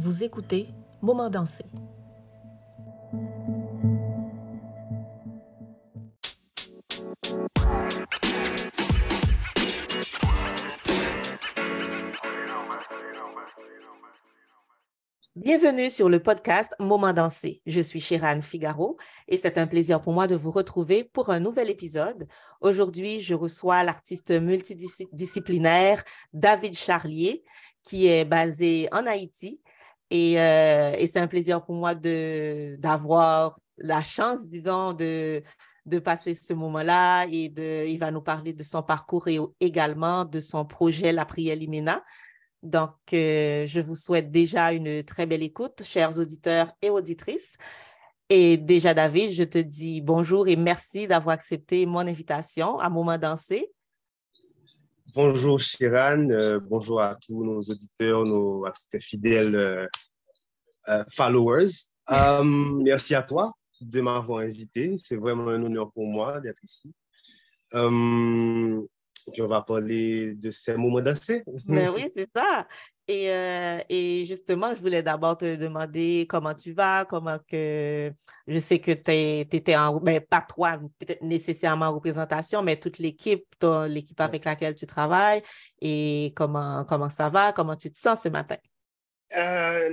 Vous écoutez Moment dansé. Bienvenue sur le podcast Moment dansé. Je suis Chirane Figaro et c'est un plaisir pour moi de vous retrouver pour un nouvel épisode. Aujourd'hui, je reçois l'artiste multidisciplinaire David Charlier qui est basé en Haïti et, euh, et c'est un plaisir pour moi d'avoir la chance, disons, de, de passer ce moment-là et de, il va nous parler de son parcours et également de son projet La Prière Limena. Donc, euh, je vous souhaite déjà une très belle écoute, chers auditeurs et auditrices. Et déjà, David, je te dis bonjour et merci d'avoir accepté mon invitation à Moment Dansé. Bonjour, Chiran. Euh, bonjour à tous nos auditeurs, nos, à tous tes fidèles euh, followers. merci à toi de m'avoir invité. C'est vraiment un honneur pour moi d'être ici on va parler de ces moments dansés. Mais oui, c'est ça. Et, euh, et, justement, je voulais d'abord te demander comment tu vas, comment que... Je sais que tu étais en... Ben, pas toi, peut-être nécessairement en représentation, mais toute l'équipe, l'équipe avec laquelle tu travailles, et comment, comment ça va, comment tu te sens ce matin? Euh,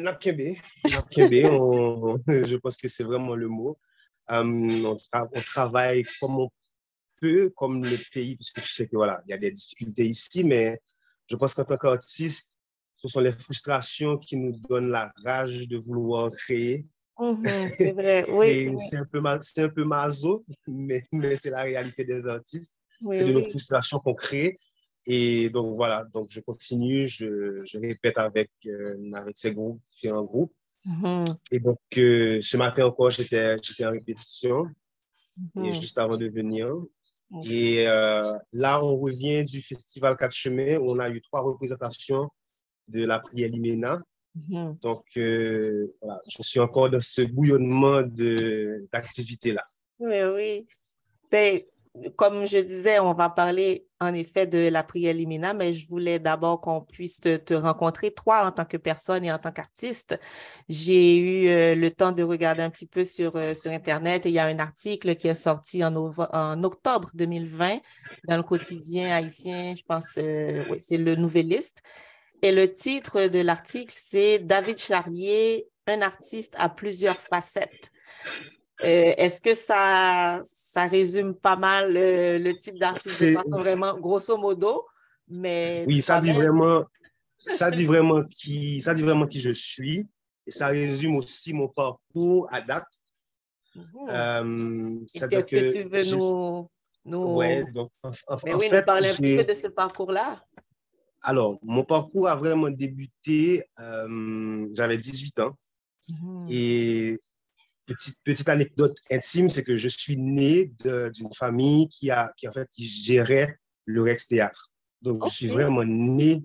je pense que c'est vraiment le mot. Euh, on, on, travaille comme on peu comme le pays, puisque tu sais que voilà, il y a des difficultés ici, mais je pense qu'en tant qu'artiste, ce sont les frustrations qui nous donnent la rage de vouloir créer. Mhm, c'est vrai, oui. c'est un peu, c'est un peu maso, mais, mais c'est la réalité des artistes. c'est de nos frustrations qu'on crée. Et donc voilà, donc je continue, je, je répète avec, euh, avec ces groupes, différents groupes. Mhm. Et donc euh, ce matin encore, j'étais en répétition. Et mhm. juste avant de venir, et euh, là, on revient du festival Quatre Chemins où on a eu trois représentations de la prière Limena. Mhm. Donc, euh, voilà, je suis encore dans ce bouillonnement d'activités-là. Oui, oui. Ben, comme je disais, on va parler en effet de la prière Limina, mais je voulais d'abord qu'on puisse te, rencontrer, toi, en tant que personne et en tant qu'artiste. J'ai eu euh, le temps de regarder un petit peu sur, euh, sur Internet et il y a un article qui est sorti en, octobre 2020 dans le quotidien haïtien, je pense, euh, c'est le Nouvelliste. Et le titre de l'article, c'est David Charlier, un artiste à plusieurs facettes. Euh, est-ce que ça, ça résume pas mal le type d'artiste? Vraiment grosso modo? Mais oui, ça dit, vraiment, ça, dit vraiment qui, ça dit vraiment qui je suis et ça résume aussi mon parcours à date. Mhm. Euh, qu'est-ce que, tu veux nous, nous... donc, en, Mais oui, nous parler un petit peu de ce parcours-là. Alors, mon parcours a vraiment débuté, euh, j'avais 18 ans. Mhm. Et petite, petite anecdote intime, c'est que je suis né d'une famille qui, a, qui, en fait, qui gérait le Rex Théâtre. Donc, je suis vraiment né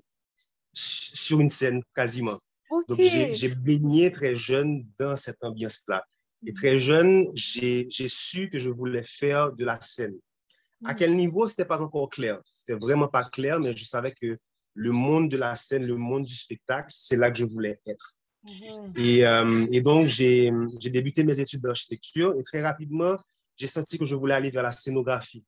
sur une scène quasiment. Donc, j'ai baigné très jeune dans cette ambiance-là. Et très jeune, j'ai su que je voulais faire de la scène. À quel niveau, ce n'était pas encore clair. C'était vraiment pas clair, mais je savais que le monde de la scène, le monde du spectacle, c'est là que je voulais être. Mhm. Et, euh, et, donc, j'ai débuté mes études d'architecture et très rapidement, j'ai senti que je voulais aller vers la scénographie.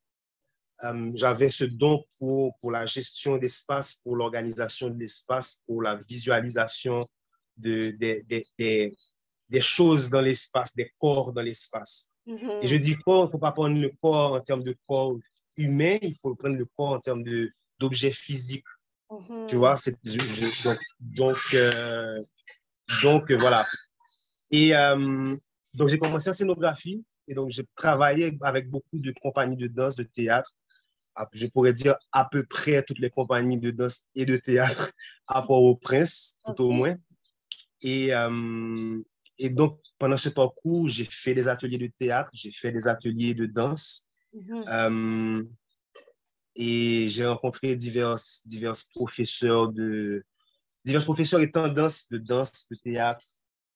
Euh, j'avais ce don pour, pour la gestion d'espace, pour l'organisation de l'espace, pour la visualisation de, de, des choses dans l'espace, des corps dans l'espace. Mhm. Et je dis corps, il ne faut pas prendre le corps en termes de corps humain, il faut prendre le corps en termes d'objets physiques. Mhm. Tu vois, donc, donc euh, donc, euh, voilà. Et euh, donc, j'ai commencé en scénographie et donc, j'ai travaillé avec beaucoup de compagnies de danse, de théâtre. Ah, je pourrais dire à peu près toutes les compagnies de danse et de théâtre à Port-au-Prince, tout au moins. Et, euh, et donc, pendant ce parcours, j'ai fait des ateliers de théâtre, j'ai fait des ateliers de danse. Mm-hmm. et j'ai rencontré divers, divers professeurs de, divers professeurs et tendances de danse, de théâtre.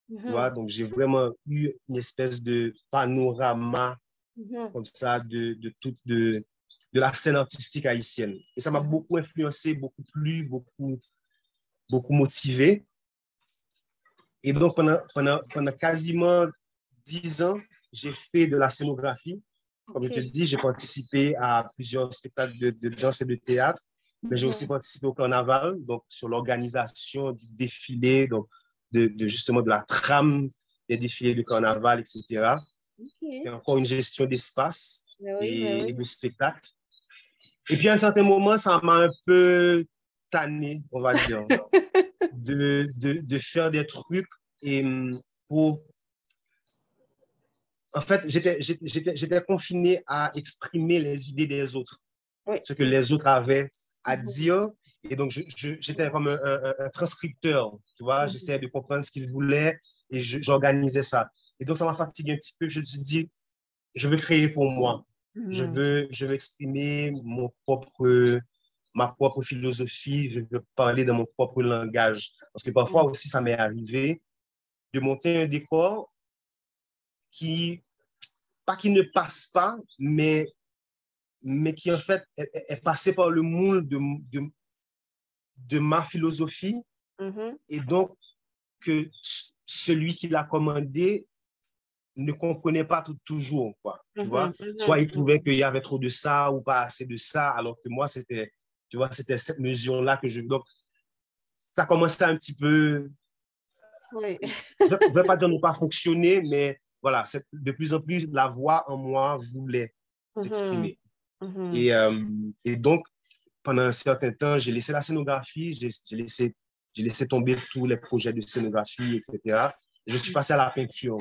Mhm. Donc, j'ai vraiment eu une espèce de panorama mhm. comme ça de, de, toute, de, de la scène artistique haïtienne. Et ça m'a mhm. beaucoup influencé, beaucoup plu, beaucoup, beaucoup motivé. Et donc, pendant, pendant, pendant quasiment dix ans, j'ai fait de la scénographie. Comme je te dis, j'ai participé à plusieurs spectacles de, de danse et de théâtre, mais j'ai aussi participé au carnaval, donc sur l'organisation du défilé, donc de, de, justement de la trame des défilés de carnaval, etc. C'est encore une gestion d'espace et, de spectacle. Et puis à un certain moment, ça m'a un peu tanné, on va dire, de, de, de, faire des trucs et hum, pour en fait, j'étais confiné à exprimer les idées des autres, ce que les autres avaient à mm-hmm. dire. Et donc, j'étais comme un, transcripteur, tu vois, j'essayais de comprendre ce qu'ils voulaient et j'organisais ça. Et donc, ça m'a fatigué un petit peu. Je me suis dit, je veux créer pour moi. Je mm-hmm. veux, je veux exprimer mon propre, ma propre philosophie. Je veux parler dans mon propre langage. Parce que parfois aussi, ça m'est arrivé de monter un décor qui, pas qui ne passe pas, mais, mais qui en fait est, passé par le moule de, de, de ma philosophie. Mm-hmm. Et donc, que celui qui l'a commandé ne comprenait pas tout, toujours, quoi, tu mm-hmm. vois? Mm-hmm. Soit il trouvait qu'il y avait trop de ça ou pas assez de ça, alors que moi, c'était, tu vois, c'était cette mesure-là que je... Donc, ça commençait un petit peu... Oui. je ne vais pas dire ne pas fonctionner, mais voilà, de plus en plus, la voix en moi voulait s'exprimer. Mm-hmm. Et, euh, et, donc, pendant un certain temps, j'ai laissé la scénographie, j'ai laissé, laissé tomber tous les projets de scénographie, etc. Et je suis passé à la peinture.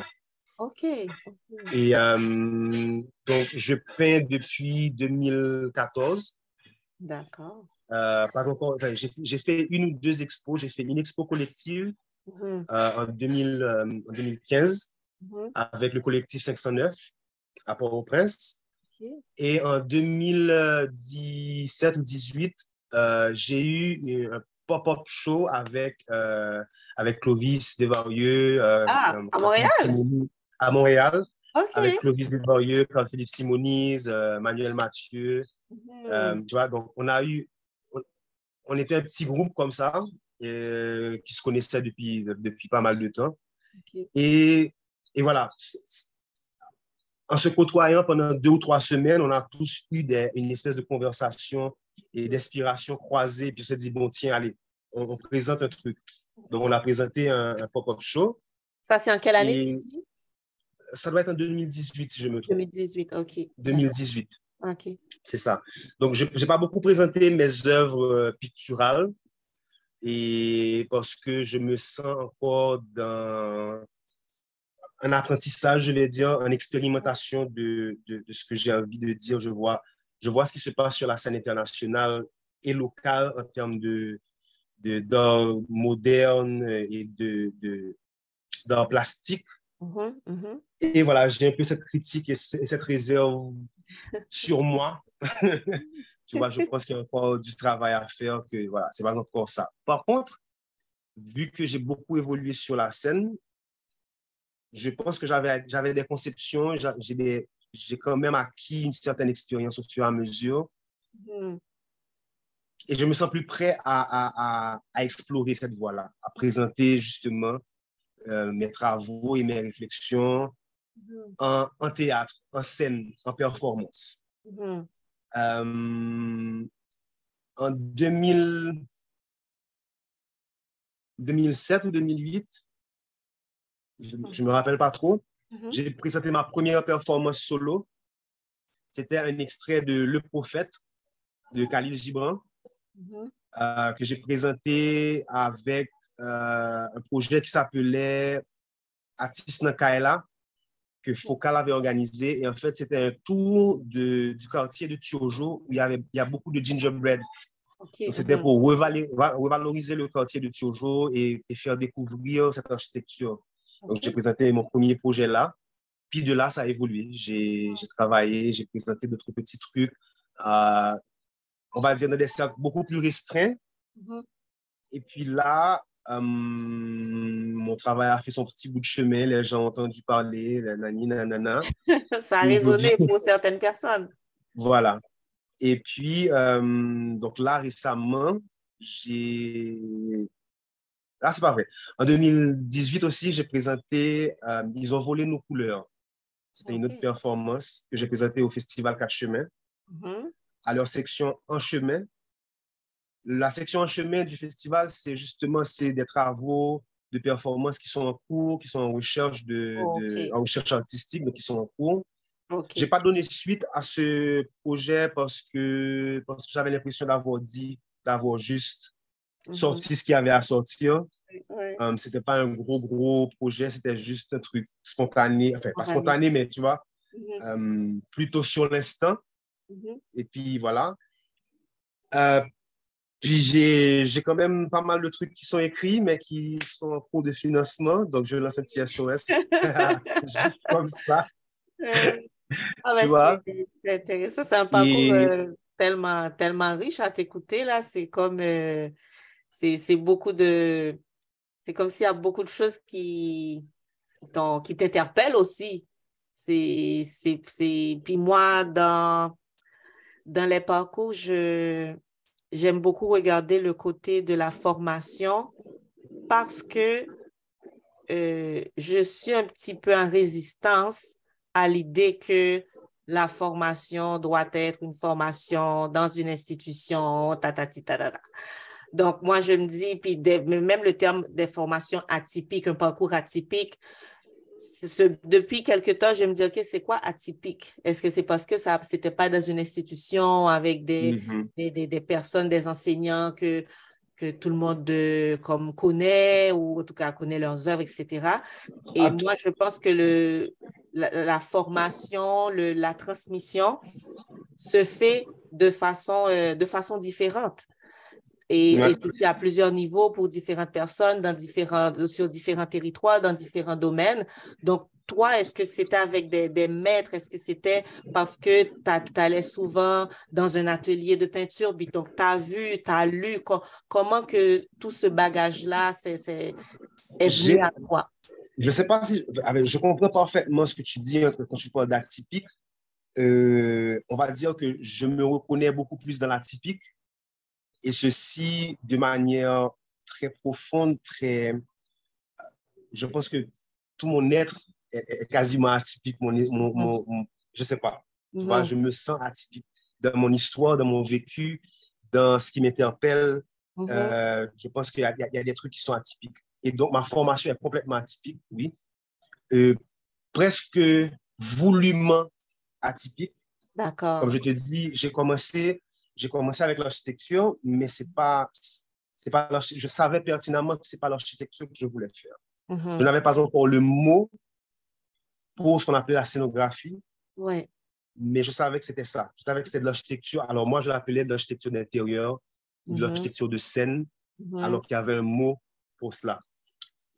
OK. Et euh, donc, je peins depuis 2014. D'accord. Euh, pas encore, j'ai fait une ou deux expos. J'ai fait une expo collective mm-hmm. en, 2000, en 2015 Mhm. avec le collectif 509 à Port-au-Prince. Et en 2017 ou 2018, euh, j'ai eu un pop-up show avec, euh, avec Clovis Desvarieux. Euh, ah, à Montréal? à Montréal. Avec Clovis Desvarieux, philippe Simonise, Manuel Mathieu. Mhm. tu vois, donc on a eu, on, était un petit groupe comme ça, qui se connaissait depuis, depuis pas mal de temps. Et et voilà, en se côtoyant pendant deux ou trois semaines, on a tous eu une espèce de conversation et d'inspiration croisée. Puis on s'est dit, bon, tiens, allez, on, présente un truc. Donc, on a présenté un, pop-up show. Ça, c'est en quelle année? Ça doit être en 2018, si je me trompe. 2018, OK. 2018. OK. C'est ça. Donc, je n'ai pas beaucoup présenté mes œuvres euh, picturales et parce que je me sens encore dans un apprentissage, je vais dire, une expérimentation de, de, ce que j'ai envie de dire. Je vois, je vois ce qui se passe sur la scène internationale et locale en termes de d'art moderne et de, d'art plastique. Mm-hmm, mm-hmm. Et voilà, j'ai un peu cette critique et cette réserve sur moi. tu vois, je pense qu'il y a encore du travail à faire, que voilà, c'est pas encore ça. Par contre, vu que j'ai beaucoup évolué sur la scène, je pense que j'avais des conceptions, j'ai quand même acquis une certaine expérience au fur et à mesure. Mm-hmm. Et je me sens plus prêt à, à, à, explorer cette voie-là, à présenter justement euh, mes travaux et mes réflexions mm-hmm. en, en, théâtre, en scène, en performance. Mm-hmm. Euh, en 2000, 2007 ou 2008, je ne me rappelle pas trop. Mm-hmm. J'ai présenté ma première performance solo. C'était un extrait de Le Prophète de Khalil Gibran mm-hmm. euh, que j'ai présenté avec euh, un projet qui s'appelait Atis Nakaila que Focal avait organisé. Et en fait, c'était un tour de, du quartier de Tiojo où il y, avait, il y a beaucoup de gingerbread. C'était mm-hmm. pour revaloriser le quartier de Tiojo et, et faire découvrir cette architecture. Donc, j'ai présenté mon premier projet là. Puis de là, ça a évolué. J'ai travaillé, j'ai présenté d'autres petits trucs, euh, on va dire dans des cercles beaucoup plus restreints. Mm-hmm. Et puis là, euh, mon travail a fait son petit bout de chemin. Les gens ont entendu parler, nani, nanana. ça a résonné pour certaines personnes. Voilà. Et puis, euh, donc là, récemment, j'ai Ah, c'est pas vrai. En 2018 aussi, j'ai présenté euh, Ils ont volé nos couleurs. C'était une autre performance que j'ai présentée au Festival 4 Chemins. Mm-hmm. À leur section En Chemin. La section En Chemin du festival, c'est justement des travaux de performance qui sont en cours, qui sont en recherche, de, en recherche artistique, donc qui sont en cours. Je n'ai pas donné suite à ce projet parce que, parce que j'avais l'impression d'avoir dit, d'avoir juste mhm. sorti ce qu'il y avait à sortir. Um, ce n'était pas un gros, gros projet, c'était juste un truc spontané, enfin, pas spontané, mais tu vois, mhm. um, plutôt sur l'instant. Mhm. Et puis voilà. Euh, puis j'ai quand même pas mal de trucs qui sont écrits, mais qui sont en cours de financement. Donc, je lance un petit SOS juste comme ça. Ah ben, c'est intéressant. C'est un parcours euh, tellement, tellement riche à t'écouter. là. C'est comme. Euh, c'est beaucoup de. C'est comme s'il y a beaucoup de choses qui, qui t'interpellent aussi. C'est. Puis moi, dans, dans les parcours, j'aime beaucoup regarder le côté de la formation parce que euh, je suis un petit peu en résistance à l'idée que la formation doit être une formation dans une institution, tatati, tatata. Donc, moi, je me dis, puis même le terme des formations atypiques, un parcours atypique, depuis quelque temps, je me dis, OK, c'est quoi atypique? Est-ce que c'est parce que ça n'était pas dans une institution avec mm-hmm. des, des, des, personnes, des enseignants que, que tout le monde de, comme connaît ou en tout cas connaît leurs œuvres, etc. Et ah, moi, je pense que le, la, formation, le, la transmission se fait de façon, euh, de façon différente. Et, c'est à plusieurs niveaux pour différentes personnes, dans différents, sur différents territoires, dans différents domaines. Donc, toi, est-ce que c'était avec des, des maîtres? Est-ce que c'était parce que tu allais souvent dans un atelier de peinture, donc tu as vu, tu as lu, comment que tout ce bagage-là est, venu à toi? je ne sais pas si je comprends parfaitement ce que tu dis hein, quand tu parles d'atypique. Euh, on va dire que je me reconnais beaucoup plus dans l'atypique et ceci de manière très profonde, très. Je pense que tout mon être est, quasiment atypique. Mon, mon, je ne sais pas. je me sens atypique dans mon histoire, dans mon vécu, dans ce qui m'interpelle. Mm-hmm. Euh, je pense qu'il y, y, a des trucs qui sont atypiques. Et donc, ma formation est complètement atypique, oui. Euh, presque voulument atypique. D'accord. Comme je te dis, j'ai commencé, j'ai commencé avec l'architecture, mais c'est pas, c'est pas je savais pertinemment que c'est pas l'architecture que je voulais faire. Mm-hmm. Je n'avais pas encore le mot pour ce qu'on appelait la scénographie. Ouais. Mais je savais que c'était ça. Je savais que c'était de l'architecture. Alors moi, je l'appelais de l'architecture d'intérieur, de mm-hmm. l'architecture de scène, mm-hmm. alors qu'il y avait un mot pour cela.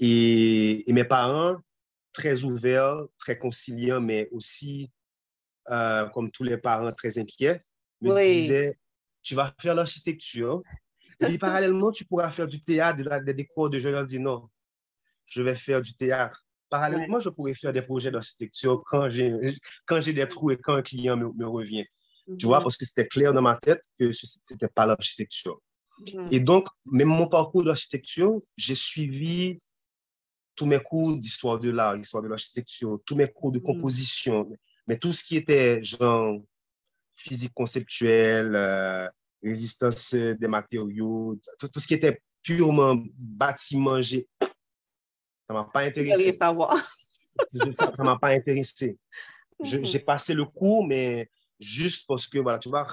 Et, mes parents, très ouverts, très conciliants, mais aussi, euh, comme tous les parents, très inquiets, me disaient, tu vas faire l'architecture, et parallèlement, tu pourras faire du théâtre, des décors de Je leur dis non, je vais faire du théâtre. Parallèlement, je pourrais faire des projets d'architecture quand j'ai, quand j'ai des trous et quand un client me, revient. Tu vois, mhm. parce que c'était clair dans ma tête que ce n'était pas l'architecture. Mhm. Et donc, même mon parcours d'architecture, j'ai suivi tous mes cours d'histoire de l'art, histoire de l'architecture, tous mes cours de mm. composition, mais tout ce qui était genre physique conceptuelle, euh, résistance des matériaux, tout, ce qui était purement bâtiment, ça ne m'a pas intéressé. ça ne m'a pas intéressé. J'ai passé le cours, mais juste parce que, voilà, tu vois,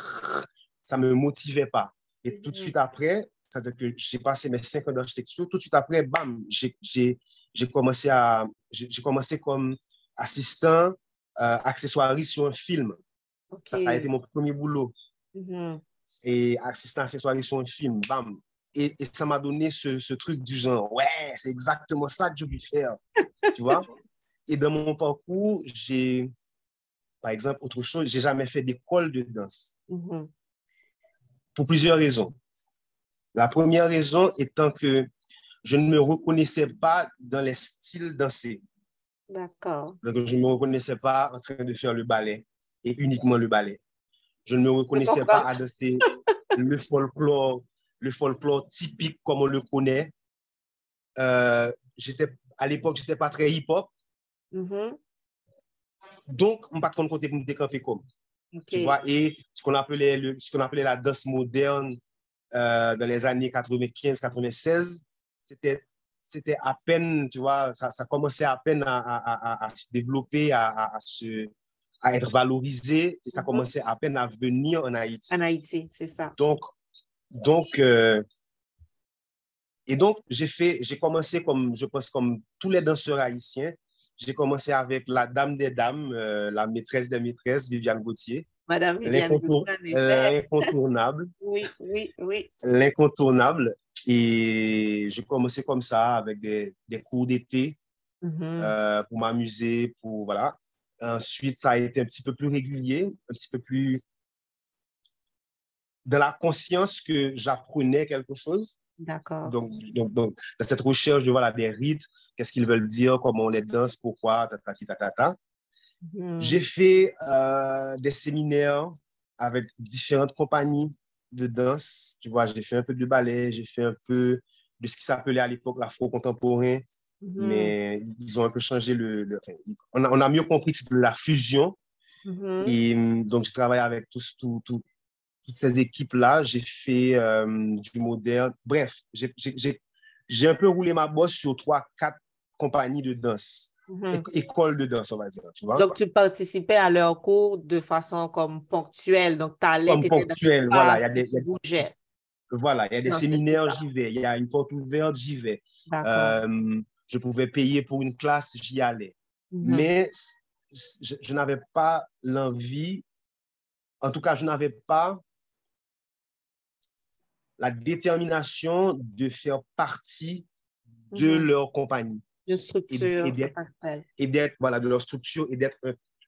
ça ne me motivait pas. Et tout de mm-hmm. suite après, c'est-à-dire que j'ai passé mes cinq ans d'architecture, tout de suite après, bam, j'ai commencé, à, commencé comme assistant euh, accessoiriste sur un film. Ça a été mon premier boulot. Mm-hmm. Et assistant accessoiriste sur un film, bam. Et, et ça m'a donné ce, ce, truc du genre, ouais, c'est exactement ça que je veux faire. tu vois? Et dans mon parcours, j'ai, par exemple, autre chose, j'ai jamais fait d'école de danse. Mm-hmm. Pour plusieurs raisons. La première raison étant que je ne me reconnaissais pas dans les styles dansés. D'accord. Donc, je ne me reconnaissais pas en train de faire le ballet et uniquement le ballet. Je ne me reconnaissais pas à danser le folklore, le folklore typique comme on le connaît. euh, à l'époque, je n'étais pas très hip-hop. Mm-hmm. Donc, je ne pas de côté pour me décamper comme. Tu vois, et ce qu'on appelait, ce qu'on appelait la danse moderne euh, dans les années 95-96, c'était c'était à peine, tu vois, ça, ça commençait à peine à, à, à, se développer, à, se, à être valorisé, et ça mm-hmm. commençait à peine à venir en Haïti. En Haïti, c'est ça. Donc, donc euh, et donc, j'ai fait, j'ai commencé comme, je pense, comme tous les danseurs haïtiens, j'ai commencé avec la dame des dames, euh, la maîtresse des maîtresses, Viviane Gauthier. Madame Viviane Gauthier. L'incontournable. oui, oui, oui. L'incontournable. Et j'ai commencé comme ça, avec des, des cours d'été euh, pour m'amuser, pour, voilà. Ensuite, ça a été un petit peu plus régulier, un petit peu plus dans la conscience que j'apprenais quelque chose. D'accord. Donc, donc, donc, dans cette recherche de voilà, des rites, qu'est-ce qu'ils veulent dire, comment on les danse, pourquoi, ta, ta, ta, ta, hmm. J'ai fait euh, des séminaires avec différentes compagnies de danse. Tu vois, j'ai fait un peu de ballet, j'ai fait un peu de ce qui s'appelait à l'époque l'afro-contemporain, mais ils ont un peu changé le. on, a, on, a, mieux compris que c'était la fusion. Hmm. Et donc, je travaille avec tous, tout, tout, toutes ces équipes-là. J'ai fait euh, du moderne. Bref, j'ai un peu roulé ma bosse sur trois, quatre compagnies de danse. Mhm. École de danse, on va dire. Tu vois? Donc, tu participais à leurs cours de façon comme ponctuelle. Donc, tu allais, tu ponctuelle, voilà. Il y a des, tu Voilà, il y a des séminaires, j'y vais. Il y a une porte ouverte, j'y vais. Euh, je pouvais payer pour une classe, j'y allais. Mhm. Mais je n'avais pas l'envie, en tout cas, je n'avais pas la détermination de faire partie de mhm. leur compagnie. De structure. Et d'être, voilà, de leur structure et d'être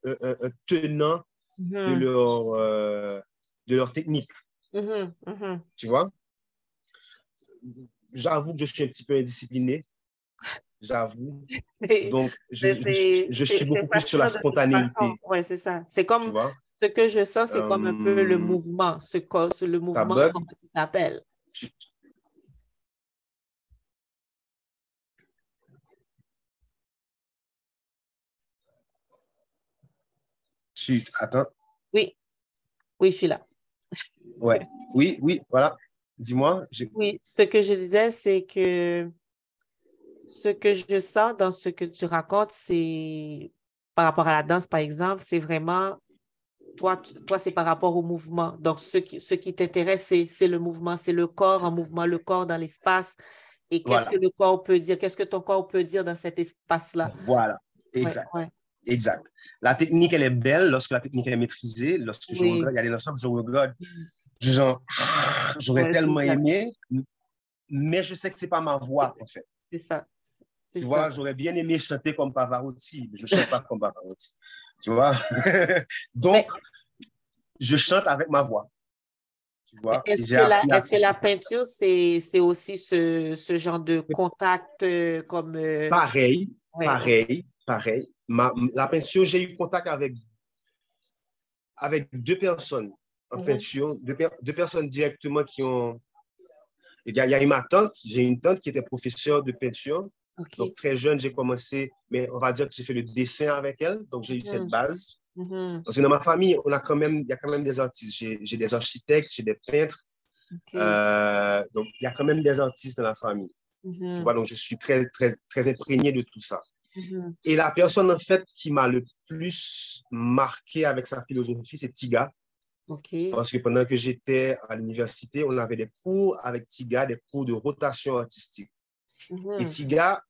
un, tenant de, mhm. leur, euh, de leur technique. Tu vois? J'avoue que je suis un petit peu indiscipliné. J'avoue. Donc, je, je, suis beaucoup plus sur la spontanéité. Oui, c'est ça. C'est comme, ce que je sens, c'est comme un peu le euh, mouvement, ce, ce le mouvement, comment tu t'appelles. Tu, attends. Oui, oui, je suis là. Ouais, oui, oui, voilà. Dis-moi. Oui, ce que je disais, c'est que ce que je sens dans ce que tu racontes, c'est par rapport à la danse, par exemple, c'est vraiment toi, toi c'est par rapport au mouvement. Donc, ce qui, ce qui t'intéresse, c'est le mouvement, c'est le corps en mouvement, le corps dans l'espace. Et qu'est-ce que le corps peut dire? Qu'est-ce que ton corps peut dire dans cet espace-là? Voilà, exact. Exact. La technique, elle est belle lorsque la technique est maîtrisée. Lorsque je regarde, il y a des que je regarde, genre, j'aurais tellement aimé, mais je sais que ce n'est pas ma voix, en fait. C'est ça. Tu vois, j'aurais bien aimé chanter comme Pavarotti, mais je ne chante pas comme Pavarotti. Tu vois? Donc, je chante avec ma voix. Est-ce que, la, peinture, c'est aussi ce, ce, genre de contact euh, comme... Euh, pareil, pareil, pareil. la peinture, j'ai eu contact avec, avec deux personnes en mhm. peinture, deux, personnes directement qui ont... Il y, a, il y a ma tante, j'ai une tante qui était professeure de peinture donc, très jeune, j'ai commencé, mais on va dire que j'ai fait le dessin avec elle. Donc, j'ai eu cette mm-hmm. base. Mm-hmm. Parce que dans ma famille, on a quand même, il y a quand même des artistes. J'ai des architectes, j'ai des peintres. Euh, donc, il y a quand même des artistes dans la famille. Mm-hmm. Tu vois, donc, je suis très, très, très imprégné de tout ça. Et la personne, en fait, qui m'a le plus marqué avec sa philosophie, c'est Tiga. Parce que pendant que j'étais à l'université, on avait des cours avec Tiga, des cours de rotation artistique. Et mhm. Tiga,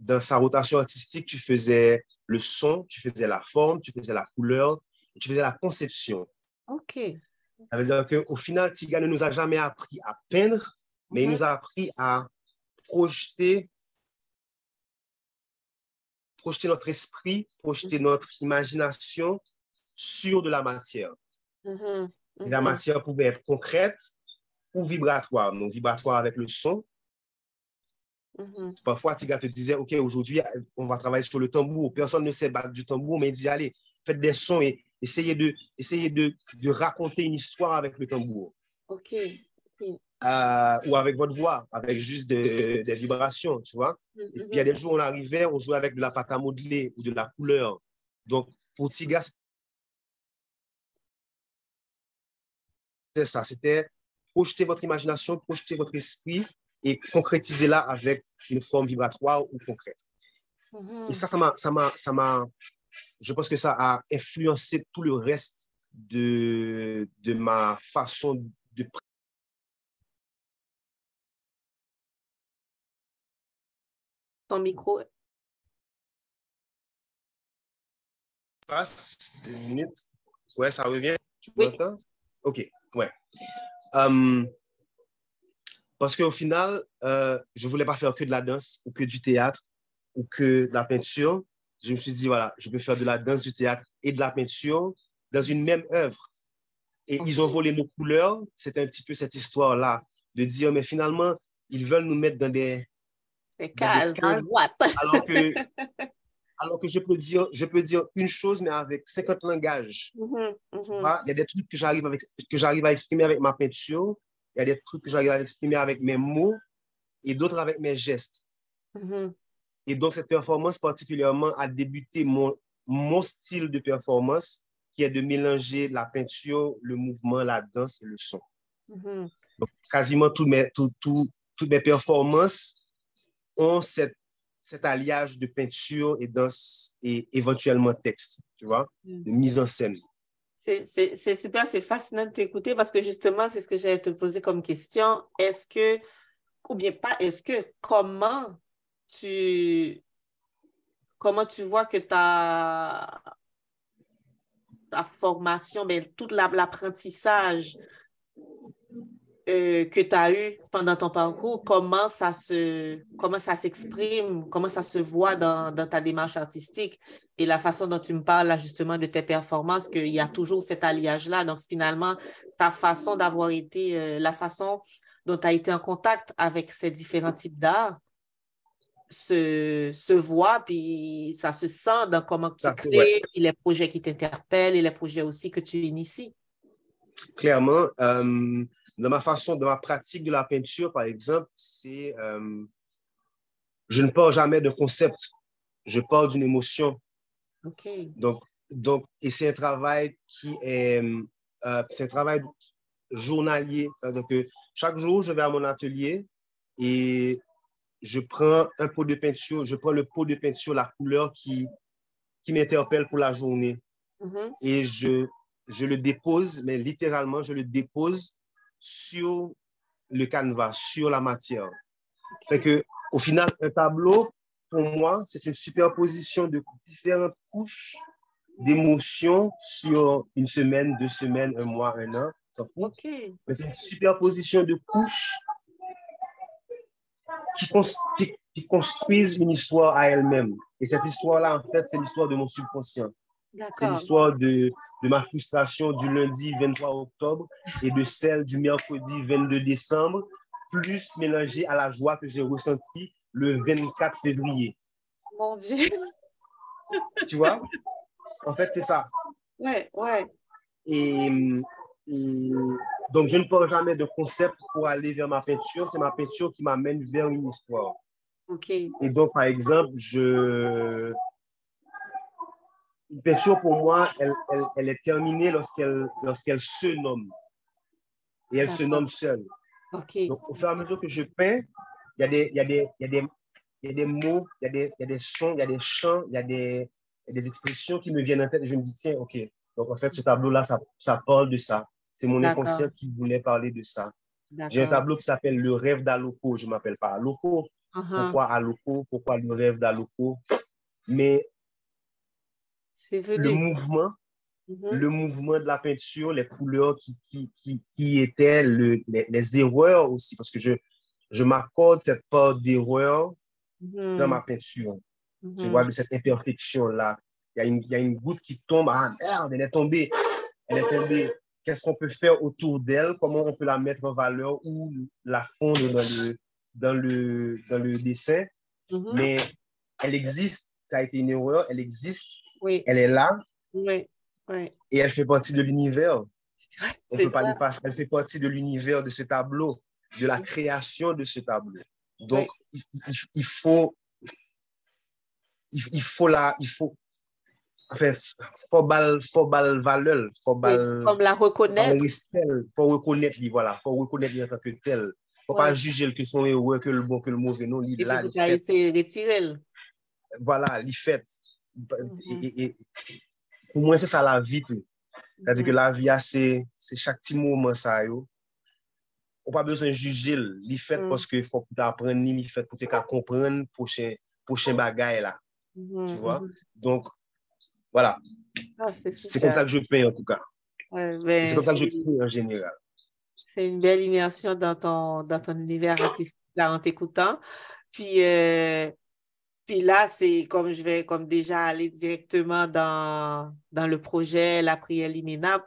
dans sa rotation artistique, tu faisais le son, tu faisais la forme, tu faisais la couleur, tu faisais la conception. OK. Ça veut dire qu'au final, Tiga ne nous a jamais appris à peindre, mais il mhm. nous a appris à projeter, projeter notre esprit, projeter mhm. notre imagination sur de la matière. Et la matière pouvait être concrète ou vibratoire. Donc, vibratoire avec le son, Mhm. Parfois, Tiga te disait, OK, aujourd'hui, on va travailler sur le tambour. Personne ne sait battre du tambour, mais il dit, allez, faites des sons et essayez de, essayez de, de raconter une histoire avec le tambour. OK. euh, ou avec votre voix, avec juste des, vibrations, tu vois. Et puis, il y a des jours, on arrivait, on jouait avec de la pâte à modeler ou de la couleur. Donc, pour Tiga, c'était ça. C'était projeter votre imagination, projeter votre esprit et concrétiser là avec une forme vibratoire ou concrète. Et ça, ça m'a, ça m'a, ça m'a, je pense que ça a influencé tout le reste de, de ma façon de ton micro. Passe deux minutes. Ouais, ça revient. Tu oui. OK, ouais. Um, parce qu'au final, euh, je ne voulais pas faire que de la danse ou que du théâtre ou que de la peinture. Je me suis dit, voilà, je peux faire de la danse, du théâtre et de la peinture dans une même œuvre. Et ils ont volé nos couleurs. C'est un petit peu cette histoire-là de dire, mais finalement, ils veulent nous mettre dans des, cases, alors que, alors que je peux dire, je peux dire une chose, mais avec 50 langages. Mm-hmm, mm-hmm. Il y a des trucs que j'arrive avec, que j'arrive à exprimer avec ma peinture. Il y a des trucs que j'arrive à exprimer avec mes mots et d'autres avec mes gestes. Mm-hmm. Et donc, cette performance particulièrement a débuté mon, mon style de performance qui est de mélanger la peinture, le mouvement, la danse et le son. Donc, quasiment toutes mes, tout, tout, toutes mes performances ont cette, cet alliage de peinture et danse et éventuellement texte, tu vois, mm. de mise en scène. C'est super, c'est fascinant de t'écouter parce que justement, c'est ce que j'allais te poser comme question. Est-ce que, ou bien pas, est-ce que, comment tu, comment tu vois que ta, ta formation, ben, tout l'apprentissage euh, que tu as eu pendant ton parcours, comment ça se comment ça s'exprime, comment ça se voit dans, dans, ta démarche artistique et la façon dont tu me parles là, justement de tes performances, qu'il y a toujours cet alliage-là. Donc finalement, ta façon d'avoir été, euh, la façon dont tu as été en contact avec ces différents types d'art se, se voit, puis ça se sent dans comment tu crées, puis les projets qui t'interpellent et les projets aussi que tu inities. Clairement, euh, dans ma façon, dans ma pratique de la peinture, par exemple, c'est euh, je ne parle jamais de concept, je parle d'une émotion. OK. Donc, donc et c'est un travail qui est, euh, c'est un travail journalier. C'est-à-dire que chaque jour, je vais à mon atelier et je prends un pot de peinture, je prends le pot de peinture, la couleur qui, qui m'interpelle pour la journée. Mm-hmm. Et je, je le dépose, mais littéralement, je le dépose sur le canevas, sur la matière. que, au final, un tableau, pour moi, c'est une superposition de différentes couches d'émotions sur une semaine, deux semaines, un mois, un an. Mais c'est une superposition de couches qui, qui, construisent une histoire à elle-même. Et cette histoire-là, en fait, c'est l'histoire de mon subconscient. C'est l'histoire de, de, ma frustration du lundi 23 octobre et de celle du mercredi 22 décembre, plus mélangée à la joie que j'ai ressentie le 24 février. Mon Dieu! Tu vois? En fait, c'est ça. Ouais, ouais. Et, et, donc, je ne parle jamais de concept pour aller vers ma peinture. C'est ma peinture qui m'amène vers une histoire. OK. Et donc, par exemple, je, une peinture, pour moi, elle, elle, elle est terminée lorsqu'elle lorsqu'elle se nomme. Et elle se nomme seule. Donc, au fur et à mesure que je peins, il y a des, il y a des, il y a des, il y a des mots, il y, a des, il y a des sons, il y a des chants, il y a des, expressions qui me viennent en tête et je me dis, tiens, OK. Donc, en fait, ce tableau-là, ça, ça parle de ça. C'est mon inconscient qui voulait parler de ça. J'ai un tableau qui s'appelle Le rêve d'Aloko. Je ne m'appelle pas Aloko. Uh-huh. Pourquoi Aloko? Pourquoi le rêve d'Aloko? Mais le mouvement, mm-hmm. le mouvement de la peinture, les couleurs qui, qui, qui, étaient le, les, erreurs aussi, parce que je, je m'accorde cette part d'erreur mm-hmm. dans ma peinture. Tu mm-hmm. vois, cette imperfection-là. Il y, a une, il y a une goutte qui tombe, ah merde, elle est tombée. Elle est tombée. Qu'est-ce qu'on peut faire autour d'elle? Comment on peut la mettre en valeur ou la fondre dans le, dans le, dans le dessin? Mais elle existe. Ça a été une erreur. Elle existe oui. Elle est là. Oui. oui. Et elle fait partie de l'univers. On peut pas Elle fait partie de l'univers de ce tableau. de la création de ce tableau. Donc, il, faut, il, faut la, il faut, enfin, faut bal, faut bal valeur, faut bal, comme la reconnaître. Faut reconnaître, voilà, faut reconnaître en tant que tel. Faut pas juger que son héros, que le bon, que le mauvais, non, il là. Il de retirer. Voilà, il fait. Mm-hmm. et, pour moi, c'est ça la vie. C'est-à-dire que mm-hmm. la vie, c'est chaque petit moment, ça, yo. On pas besoin de juger. Il fait mm. parce qu'il faut apprendre, il fait pour te comprendre prochain, prochain bagage là. Mm-hmm. Tu vois? Donc, voilà. Ah, c'est comme ça que je paye en tout cas. Ben, c'est comme ça que je paye en général. C'est une belle immersion dans ton, dans ton univers artistique en t'écoutant. Puis, euh, puis là, c'est comme je vais comme déjà aller directement dans, dans le projet La prière liminable.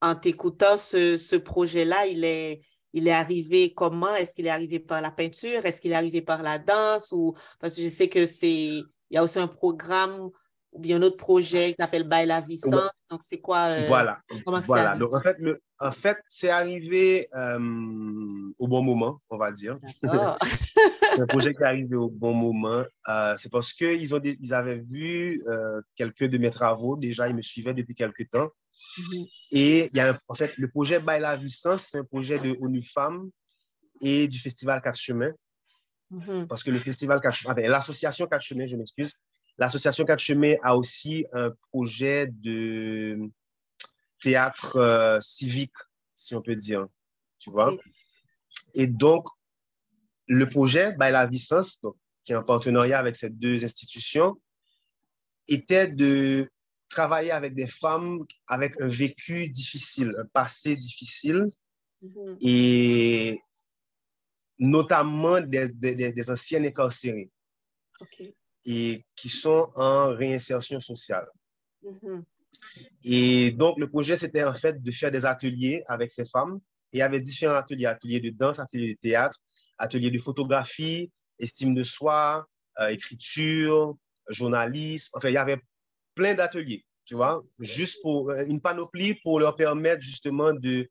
En t'écoutant, ce, ce projet-là, il est, il est arrivé comment? Est-ce qu'il est arrivé par la peinture? Est-ce qu'il est arrivé par la danse? Ou parce que je sais que c'est il y a aussi un programme ou bien un autre projet qui s'appelle Bail la Vicence. Donc, c'est quoi? Euh, voilà. voilà. Donc, en fait, le, en fait c'est arrivé euh, au bon moment, on va dire. c'est un projet qui est arrivé au bon moment. Euh, c'est parce qu'ils ils avaient vu quelques de mes travaux. Déjà, ils me suivaient depuis quelques temps. Mhm. Et il y a en fait, le projet Bail la Vicence, c'est un projet de ONU Femmes et du Festival Quatre Chemins. Mhm. Parce que le Festival Quatre Chemins, l'association Quatre Chemins, je m'excuse, L'association Quatre Chemins a aussi un projet de théâtre euh, civique, si on peut dire, tu vois. Et donc, le projet By la Vicence, qui est en partenariat avec ces deux institutions, était de travailler avec des femmes avec un vécu difficile, un passé difficile, mm-hmm. et notamment des, des, des anciennes incarcérées. OK et qui sont en réinsertion sociale. Mm-hmm. Et donc, le projet, c'était en fait de faire des ateliers avec ces femmes. Et il y avait différents ateliers, ateliers de danse, ateliers de théâtre, ateliers de photographie, estime de soi, euh, écriture, journalisme. Enfin, il y avait plein d'ateliers, tu vois, juste pour euh, une panoplie pour leur permettre justement de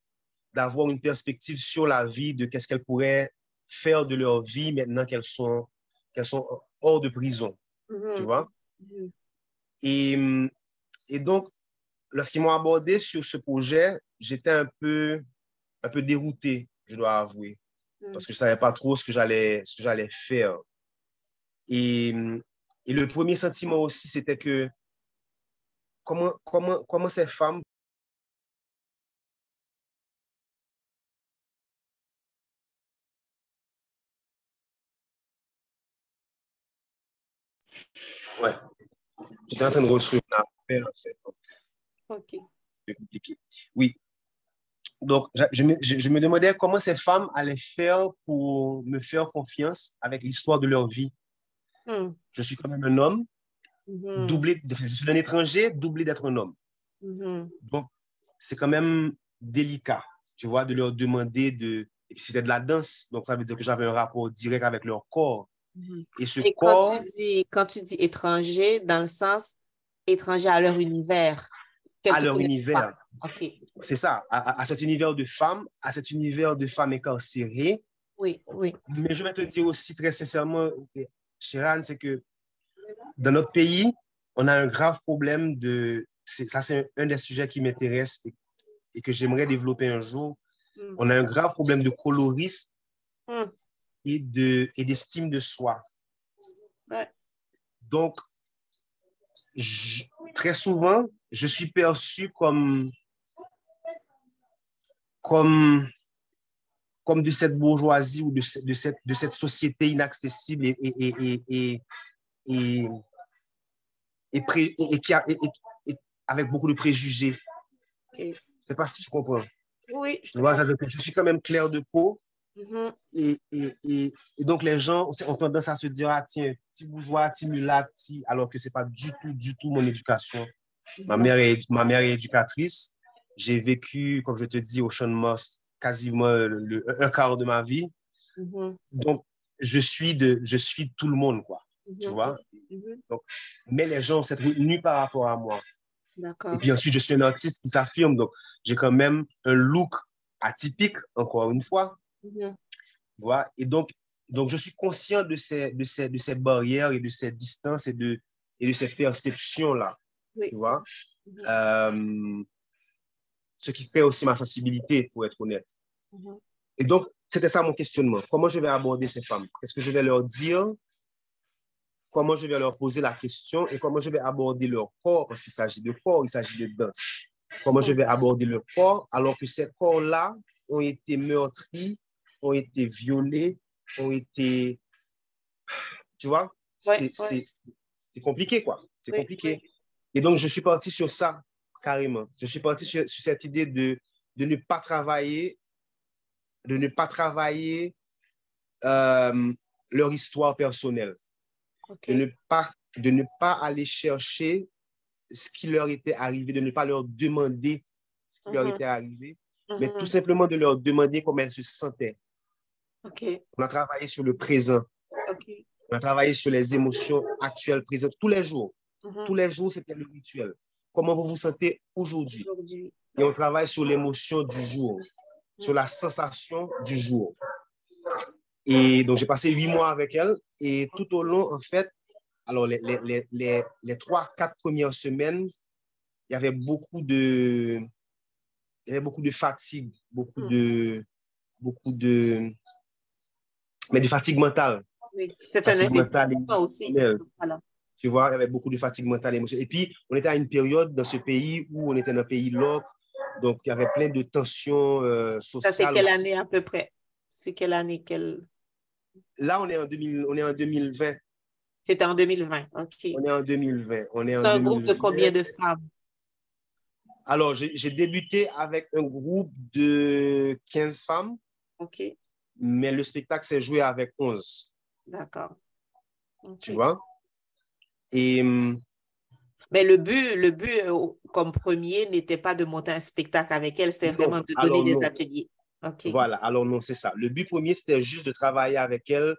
d'avoir une perspective sur la vie, de qu'est-ce qu'elles pourraient faire de leur vie maintenant qu'elles sont, qu'elles sont hors de prison. Mm-hmm. Tu vois? Mm-hmm. Et, et, donc, lorsqu'ils m'ont abordé sur ce projet, j'étais un peu, un peu dérouté, je dois avouer, mm. parce que je ne savais pas trop ce que j'allais faire. Et, et le premier sentiment aussi, c'était que comment, comment, comment ces femmes J'étais en train de reçoivre un appel, en fait. OK. C'est compliqué. Oui. Donc, je me, je, me, demandais comment ces femmes allaient faire pour me faire confiance avec l'histoire de leur vie. Hmm. Je suis quand même un homme, hmm. doublé, je suis un étranger, doublé d'être un homme. Hmm. Donc, c'est quand même délicat, tu vois, de leur demander de. Et puis, c'était de la danse, donc ça veut dire que j'avais un rapport direct avec leur corps. Mhm. Et ce quand, tu dis, quand tu dis étranger, dans le sens étranger à leur univers. À leur univers. C'est ça, à, cet univers de femmes, à cet univers de femmes incarcérées. Oui, oui. Mais je vais te dire aussi très sincèrement, Chiran, c'est que dans notre pays, on a un grave problème de. Ça, c'est un, des sujets qui m'intéresse et, que j'aimerais développer un jour. Mm. On a un grave problème de colorisme mm et d'estime de, soi. Donc, très souvent, je suis perçu comme, comme, comme de cette bourgeoisie ou de, de, cette, de cette société inaccessible et, et, et, et, et, qui a, avec beaucoup de préjugés. Je ne sais pas si tu comprends. Oui. Je, je suis quand même clair de peau, Mm-hmm. et, et, et, donc, les gens ont tendance à se dire, ah tiens, petit bourgeois, petit mulat, petit, alors que ce n'est pas du tout, du tout mon éducation. Ma mère est, ma mère est éducatrice. J'ai vécu, comme je te dis, au de Moss quasiment le, un quart de ma vie. Mm-hmm. Donc, je suis, de, je suis tout le monde, quoi. Tu mm-hmm. vois? Donc, mais les gens ont cette retenue par rapport à moi. Et puis ensuite, je suis un artiste qui s'affirme. Donc, j'ai quand même un look atypique, encore une fois. Mm-hmm. Voilà. Et donc, donc, je suis conscient de ces, de ces, de ces barrières et de ces distances et de, et de ces perceptions-là. Tu vois? Mm-hmm. Euh, ce qui fait aussi ma sensibilité, pour être honnête. Mm-hmm. Et donc, c'était ça mon questionnement. Comment je vais aborder ces femmes? Qu'est-ce que je vais leur dire? Comment je vais leur poser la question et comment je vais aborder leur corps? Parce qu'il s'agit de corps, il s'agit de danse. Comment je vais aborder leur corps alors que ces corps-là ont été meurtris, ont été violés, ont été... Tu vois? c'est compliqué, quoi. C'est compliqué. Et donc, je suis parti sur ça, carrément. Je suis parti sur, cette idée de, de ne pas travailler, de ne pas travailler euh, leur histoire personnelle. De, ne pas, de ne pas aller chercher ce qui leur était arrivé, de ne pas leur demander ce qui leur mhm. était arrivé, mais tout mhm. simplement de leur demander comment elles se sentaient. On a travaillé sur le présent. On a travaillé sur les émotions actuelles, présentes, tous les jours. Mhm. Tous les jours, c'était le rituel. Comment vous vous sentez aujourd'hui? Et on travaille sur l'émotion du jour, sur la sensation du jour. Et donc, j'ai passé huit mois avec elle. Et tout au long, en fait, alors les, les, les, les trois, quatre premières semaines, il y avait beaucoup de, il y avait beaucoup de fatigue, beaucoup hmm. de, beaucoup de, mais de fatigue mentale. Oui, c'est un effet aussi. Tu vois, il y avait beaucoup de fatigue mentale et émotionnelle. Et puis, on était à une période dans ce pays où on était dans un pays loc, donc il y avait plein de tensions euh, sociales. Ça, c'est quelle année à peu près? C'est quelle année? Quelle... Là, on est en, 2000, on est en 2020. C'était en 2020, OK. On est en 2020. C'est un groupe de combien de femmes? Alors, j'ai débuté avec un groupe de 15 femmes. OK. Mais le spectacle s'est joué avec 11. D'accord. Tu vois? Et. Hum, mais le but, le but euh, comme premier n'était pas de monter un spectacle avec elle, c'était vraiment de donner des ateliers. Voilà, alors non, c'est ça. Le but premier, c'était juste de travailler avec elle,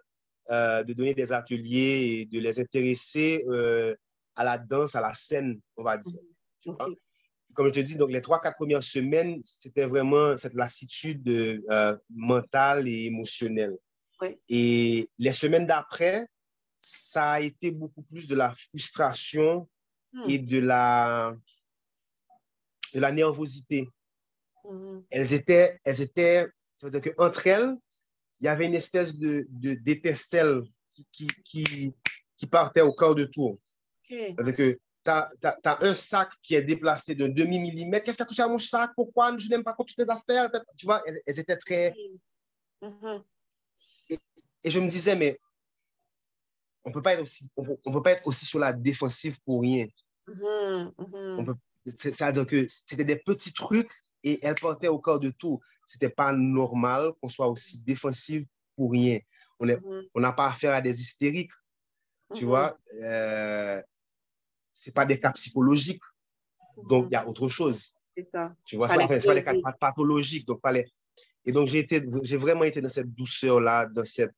euh, de donner des ateliers et de les intéresser euh, à la danse, à la scène, on va dire. Comme je te dis, donc les trois, quatre premières semaines, c'était vraiment cette lassitude mentale et émotionnelle. Et les semaines d'après, ça a été beaucoup plus de la frustration hmm. et de la, de la nervosité. Hmm. Elles étaient, elles étaient, ça veut dire qu'entre elles, il y avait une espèce de, de d'étincelle qui, qui, qui, partait au corps de tour. C'est-à-dire que tu as, un sac qui est déplacé d'un demi-millimètre. Qu'est-ce qui a touché à mon sac? Pourquoi je n'aime pas quand tu fais affaires? Tu vois, elles, étaient très... Hmm. Et, et, je me disais, mais on peut pas être aussi, on, peut pas être aussi sur la défensive pour rien. Mm-hmm, mm-hmm. C'est-à-dire que c'était des petits trucs et elle portait au corps de tout. C'était pas normal qu'on soit aussi défensive pour rien. On mm-hmm. n'a pas affaire à des hystériques. Tu vois, euh, c'est pas des cas psychologiques. Donc, il y a autre chose. C'est ça. Tu vois, c'est pas, pas des cas pathologiques. Donc, fallait... Et donc, j'ai vraiment été dans cette douceur-là, dans cette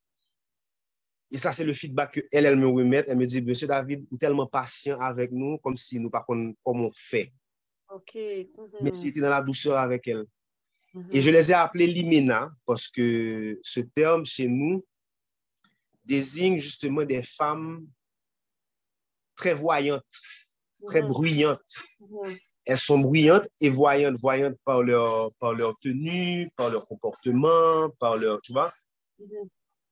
et ça, c'est le feedback qu'elle, elle me remet. Elle me dit, Monsieur David, vous êtes tellement patient avec nous, comme si nous, par contre, comment on fait. OK. Mm-hmm. Mais j'étais dans la douceur avec elle. Et je les ai appelés limena parce que ce terme chez nous désigne justement des femmes très voyantes, très bruyantes. Elles sont bruyantes et voyantes, voyantes par leur, par leur tenue, par leur comportement, par leur, tu vois.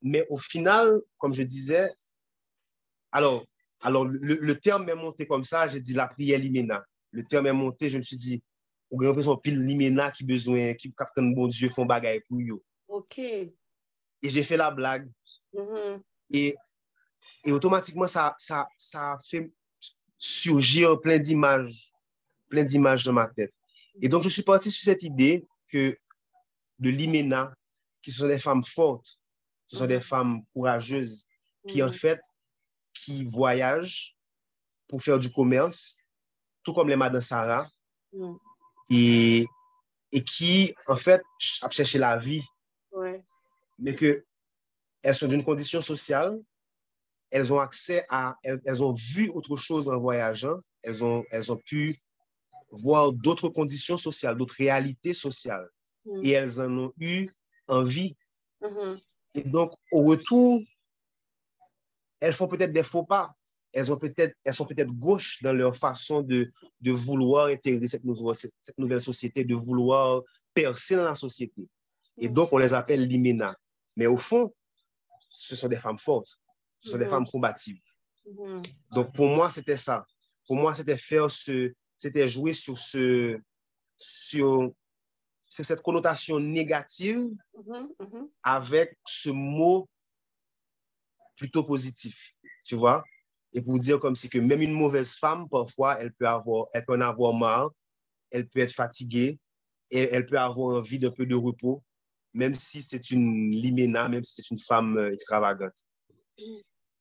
Mais au final, comme je disais, alors, alors le, terme est monté comme ça, j'ai dit la prière limena. Le terme est monté, je me suis dit, on a l'impression pile limena qui besoin, qui capte bon Dieu font bagaille pour eux. OK. Et j'ai fait la blague. Mm-hmm. et, et, automatiquement, ça, ça, ça fait surgir plein d'images, plein d'images dans ma tête. Et donc, je suis parti sur cette idée que de l'imena, qui sont des femmes fortes, ce sont des femmes courageuses qui, en fait, qui voyagent pour faire du commerce, tout comme les Madame Sarah, et, et qui, en fait, cherchent la vie. Mais que elles sont d'une condition sociale, elles ont accès à, elles, ont vu autre chose en voyageant, elles ont, elles ont pu voir d'autres conditions sociales, d'autres réalités sociales. Et elles en ont eu envie Mm-hmm. Et donc, au retour, elles font peut-être des faux pas. Elles, ont peut-être, elles sont peut-être gauches dans leur façon de, de vouloir intégrer cette nouvelle, cette nouvelle société, de vouloir percer dans la société. Et mm-hmm. donc, on les appelle l'imena. Mais au fond, ce sont des femmes fortes. Ce sont des femmes combatives. Donc, pour moi, c'était ça. Pour moi, c'était faire ce, c'était jouer sur ce, sur, cette connotation négative mm-hmm. avec ce mot plutôt positif, tu vois? Et pour dire comme si que même une mauvaise femme, parfois, elle peut, avoir, elle peut en avoir marre, elle peut être fatiguée, et elle peut avoir envie d'un peu de repos, même si c'est une limena, même si c'est une femme euh, extravagante.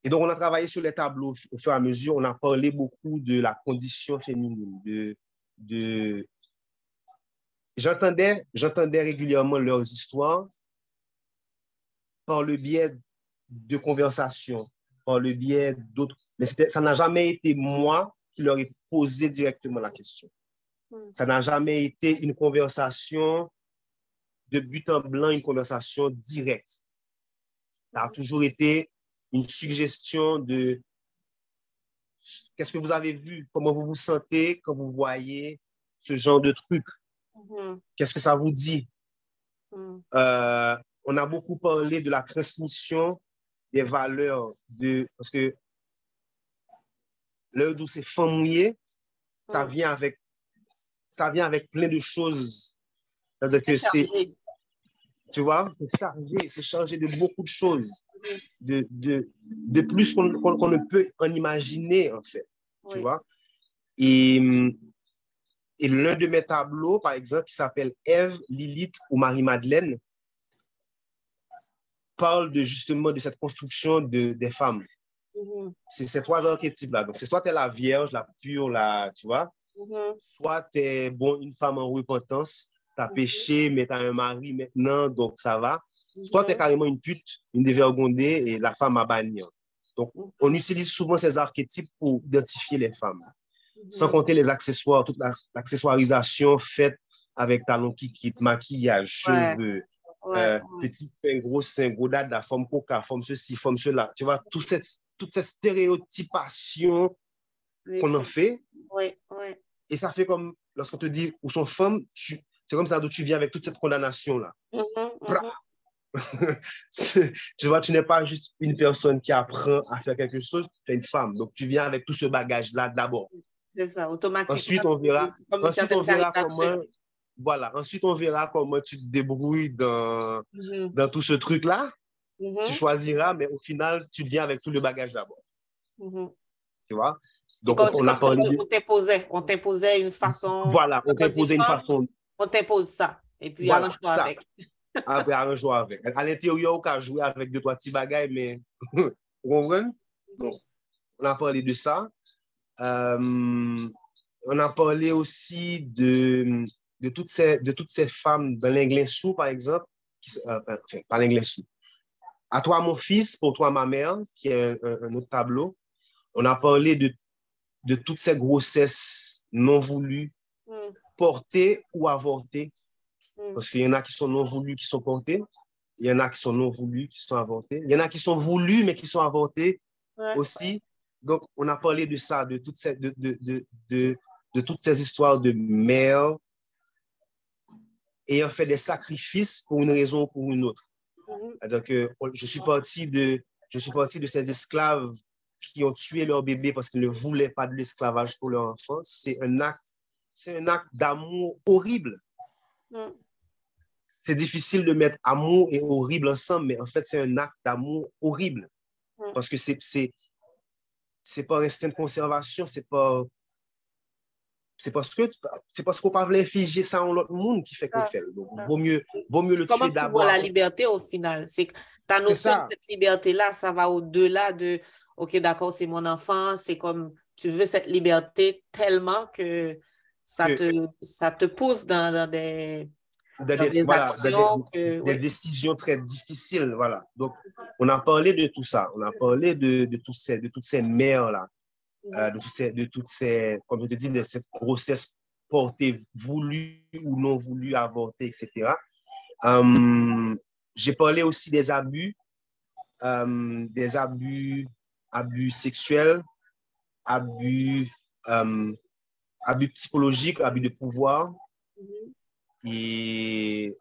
Et donc, on a travaillé sur les tableaux au fur et à mesure. On a parlé beaucoup de la condition féminine, de, de... J'entendais, j'entendais régulièrement leurs histoires par le biais de conversations, par le biais d'autres. Mais ça n'a jamais été moi qui leur ai posé directement la question. Hmm. Ça n'a jamais été une conversation de but en blanc, une conversation directe. Ça a hmm. toujours été une suggestion de qu'est-ce que vous avez vu, comment vous vous sentez quand vous voyez ce genre de truc. Mm-hmm. Qu'est-ce que ça vous dit? Mm. Euh, on a beaucoup parlé de la transmission des valeurs de parce que l'heure d'où c'est femme ça mm. vient avec ça vient avec plein de choses. C'est-à-dire que c'est tu vois, c'est chargé, c'est chargé de beaucoup de choses de, de, de plus qu'on ne peut en imaginer, en fait. Tu vois? Et, et l'un de mes tableaux, par exemple, qui s'appelle Ève, Lilith ou Marie-Madeleine, parle de justement de cette construction de, des femmes. Mm-hmm. C'est ces trois archétypes-là. Donc, c'est soit tu es la vierge, la pure, la, tu vois, mm-hmm. soit tu es bon, une femme en repentance, tu as mm-hmm. péché, mais tu as un mari maintenant, donc ça va. Soit tu es carrément une pute, une dévergondée et la femme à bannir. Donc, on utilise souvent ces archétypes pour identifier les femmes. Sans compter les accessoires, toute l'accessoirisation faite avec talons qui quittent, maquillage, cheveux, euh, petit sein, gros sein, gros date, la forme coca, forme ceci, forme cela. Tu vois, toute cette, toute cette stéréotypation qu'on en fait. Et ça fait comme, lorsqu'on te dit où sont femmes, c'est comme ça d'où tu viens avec toute cette condamnation-là. Mm-hmm, tu vois, tu n'es pas juste une personne qui apprend à faire quelque chose, tu es une femme. Donc, tu viens avec tout ce bagage-là d'abord. C'est ça, automatiquement. Ensuite, on verra, ensuite, on verra comment, voilà, ensuite, on verra comment tu te débrouilles dans, mm-hmm. dans tout ce truc-là. Mm-hmm. Tu choisiras, mais au final, tu viens avec tout le bagage d'abord. Mm-hmm. Tu vois? Donc, on, a parlé. On t'imposait, on t'imposait une façon. Voilà, on t'imposait une façon. On t'impose ça. Et puis, voilà, arrange-toi avec. Après, arrange-toi avec. À l'intérieur, on peut jouer avec deux, trois petits bagages, mais. Vous comprenez? Donc, on a parlé de ça. Euh, on a parlé aussi de, de, toutes ces, de toutes ces femmes dans l'anglais sous, par exemple, qui, euh, enfin, pas l'anglais sous. À toi, mon fils, pour toi, ma mère, qui est un, autre tableau. On a parlé de, de toutes ces grossesses non voulues, mm. portées ou avortées. Mm. Parce qu'il y en a qui sont non voulues, qui sont portées. Il y en a qui sont non voulues, qui sont avortées. Il y en a qui sont voulues, mais qui sont avortées aussi. Donc, on a parlé de ça, de toutes ces, de, de, de, de toutes ces histoires de mères ayant fait des sacrifices pour une raison ou pour une autre. Mm-hmm. C'est-à-dire que je suis parti de, je suis parti de ces esclaves qui ont tué leur bébé parce qu'ils ne voulaient pas de l'esclavage pour leur enfant. C'est un acte, c'est un acte d'amour horrible. Mm. C'est difficile de mettre amour et horrible ensemble, mais en fait, c'est un acte d'amour horrible. Mm. Parce que c'est, c'est pas un instinct de conservation, c'est pas. C'est parce que c'est parce qu'on parle infliger ça en l'autre monde qui fait qu'on fait. Donc, vaut mieux, vaut mieux le tuer d'abord. la liberté au final? C'est que ta notion de cette liberté-là, ça va au-delà de OK, d'accord, c'est mon enfant, c'est comme tu veux cette liberté tellement que ça, Te, ça te pousse dans des des, décisions très difficiles. Voilà. Donc, on a parlé de tout ça. On a parlé de, de, tous ces, de toutes ces mères-là, euh, de, ces, de toutes ces, comme je te dis, de cette grossesse portée, voulue ou non voulue, avortée, etc. Hum, j'ai parlé aussi des abus, euh, des abus, abus sexuels, abus, euh, abus psychologiques, abus de pouvoir. Mm-hmm. Et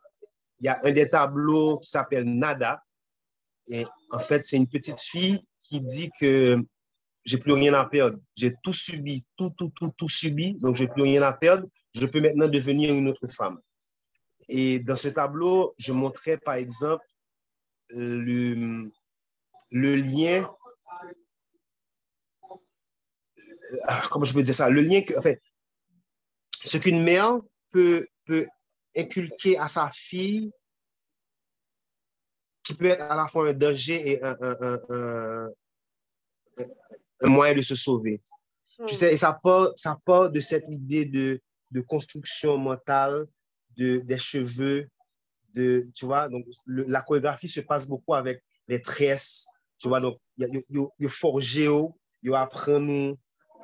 il y a un des tableaux qui s'appelle Nada. Et en fait, c'est une petite fille qui dit que j'ai plus rien à perdre. J'ai tout subi, tout, tout, tout, tout subi, donc j'ai plus rien à perdre. Je peux maintenant devenir une autre femme. Et dans ce tableau, je montrais par exemple le, le lien, ah, comment je peux dire ça, le lien que, enfin, ce qu'une mère peut, peut inculquer à sa fille, qui peut être à la fois un danger et un, un, un, un moyen de se sauver. Tu hmm. sais, et ça part, ça part de cette idée de, de construction mentale, de, des cheveux, de, tu vois, donc la chorégraphie se passe beaucoup avec les tresses, tu vois, donc il y a forgé, il apprend nous,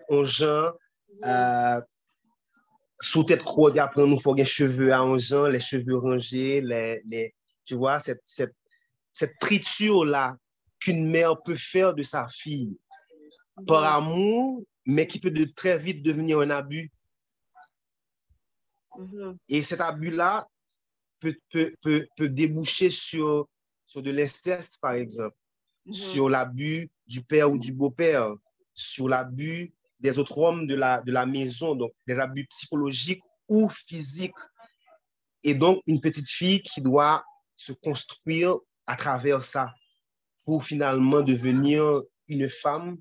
on gens, euh, sous tête croix, il apprend nous, faut les cheveux gens, les cheveux rangés, les, les tu vois, cette, cette, cette triture-là qu'une mère peut faire de sa fille par amour, mais qui peut de très vite devenir un abus. Mm-hmm. Et cet abus-là peut, peut, peut, peut, déboucher sur, sur de l'inceste, par exemple, mm-hmm. sur l'abus du père ou du beau-père, sur l'abus des autres hommes de la, de la maison, donc des abus psychologiques ou physiques. Et donc, une petite fille qui doit se construire à travers ça pour finalement devenir une femme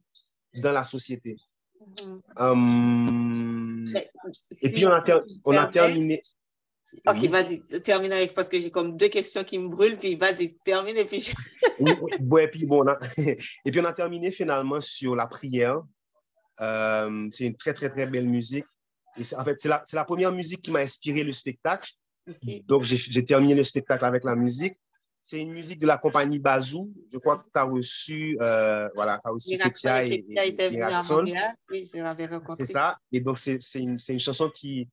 dans la société. Mm-hmm. Hum, et puis, on a, on a terminé. Ok, vas-y, termine avec, parce que j'ai comme deux questions qui me brûlent, puis vas-y, termine et puis... oui, et, puis bon, et puis on a terminé finalement sur la prière. Euh, c'est une très, très, très belle musique. Et en fait, c'est la, la, première musique qui m'a inspiré le spectacle. Donc, j'ai terminé le spectacle avec la musique. C'est une musique de la compagnie Bazou. Je crois que tu as reçu, euh, voilà, tu as reçu Ketia et, et, et Oui, je l'avais rencontré. C'est ça. Et donc, c'est une, une, chanson qui,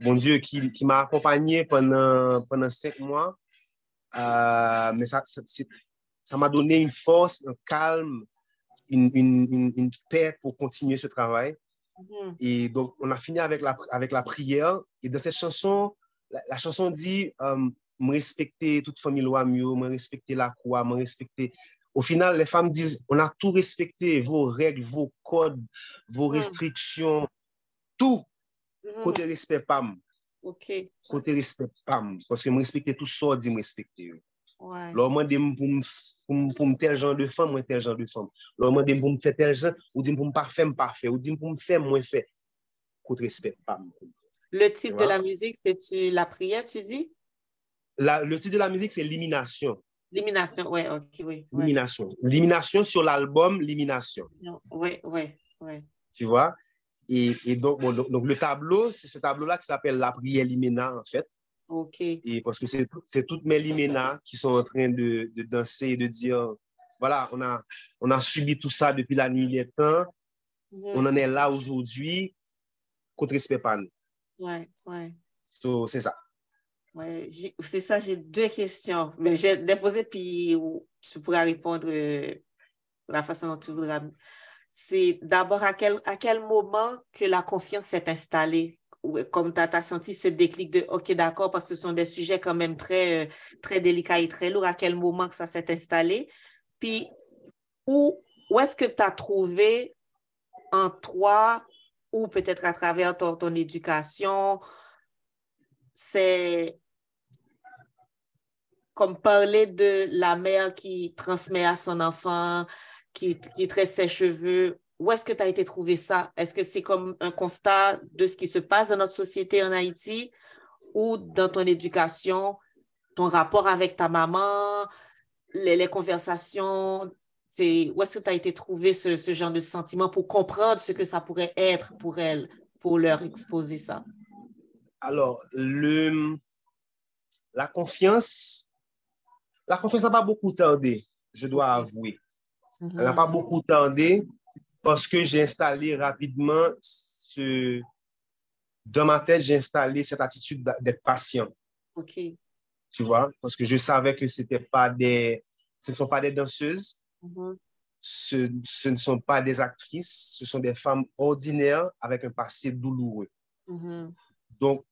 mon Dieu, qui, qui m'a accompagné pendant, pendant cinq mois. Euh, mais ça m'a ça donné une force, un calme, une, une, une, paix pour continuer ce travail. Mm-hmm. Et donc, on a fini avec la, avec la prière. Et dans cette chanson, la, chanson dit euh, me respecter toute famille loi mieux, me respecter la croix, me respecter. Au final, les femmes disent, on a tout respecté, vos règles, vos codes, vos mm. restrictions, tout. Mm. Côté respect, pam. OK. Côté respect, pam. Parce que me respecter tout ça, dit me respecter. Ouais. Lors moi, pour me tel genre de femme, moi tel genre de femme. Lors moi, pour me faire tel genre, ou pour me parfait, me parfait, ou dit pour me faire moins fait. Côté respect, pam. Le titre de la musique, c'est la prière, tu dis? le titre de la musique, c'est Limination. Limination, ouais, ok, oui. Limination. Limination sur l'album Limination. Oui, oui, oui. Tu vois? Et, et donc, bon, donc, le tableau, c'est ce tableau-là qui s'appelle La prière Limina, en fait. OK. Et parce que c'est toutes mes Limena qui sont en train de, de, danser et de dire, voilà, on a, on a subi tout ça depuis la nuit des temps. On en est là aujourd'hui. Contre respect pas nous. Ouais, ouais. So, c'est ça. Oui, c'est ça, j'ai deux questions. Mais je vais déposer, puis tu pourras répondre de euh, la façon dont tu voudras. C'est d'abord à quel, à quel moment que la confiance s'est installée? Comme tu as, senti ce déclic de OK, d'accord, parce que ce sont des sujets quand même très, euh, très délicats et très lourds. À quel moment que ça s'est installé? Puis, où, où est-ce que tu as trouvé en toi, ou peut-être à travers ton, ton éducation, c'est comme parler de la mère qui transmet à son enfant, qui, qui tresse ses cheveux. Où est-ce que tu as été trouver ça? Est-ce que c'est comme un constat de ce qui se passe dans notre société en Haïti ou dans ton éducation, ton rapport avec ta maman, les, les conversations? Où est-ce que tu as été trouver ce, ce genre de sentiment pour comprendre ce que ça pourrait être pour elle, pour leur exposer ça? Alors, le, la confiance, la confiance n'a pas beaucoup tardé, je dois avouer. Elle n'a pas beaucoup tardé parce que j'ai installé rapidement ce, dans ma tête, j'ai installé cette attitude d'être patient. OK. tu vois, parce que je savais que c'était pas des, ce ne sont pas des danseuses, mm-hmm. ce, ce, ne sont pas des actrices, ce sont des femmes ordinaires avec un passé douloureux. Mm-hmm. Donc,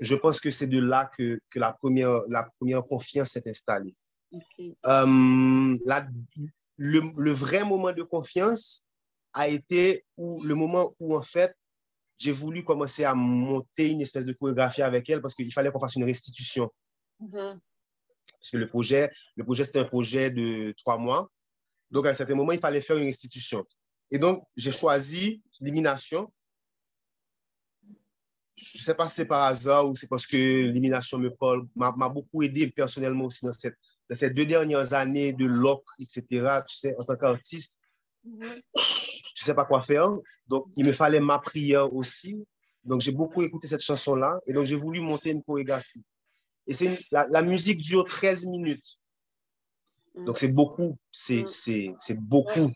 je pense que c'est de là que, que, la, première, la première confiance s'est installée. Euh, le, le, vrai moment de confiance a été où, le moment où, en fait, j'ai voulu commencer à monter une espèce de chorégraphie avec elle parce qu'il fallait qu'on fasse une restitution. Mm-hmm. Parce que le projet, le projet c'était un projet de trois mois. Donc, à un certain moment, il fallait faire une restitution. Et donc, j'ai choisi l'élimination. Je ne sais pas si c'est par hasard ou c'est parce que l'élimination me parle, m'a beaucoup aidé personnellement aussi dans, cette, dans ces deux dernières années de loc, etc. Tu sais, en tant qu'artiste, mm-hmm je ne sais pas quoi faire. Donc, il me fallait ma prière aussi. Donc, j'ai beaucoup écouté cette chanson-là. Et donc, j'ai voulu monter une chorégraphie. Et c'est la, musique dure 13 minutes. Donc, c'est beaucoup. C'est mm. beaucoup.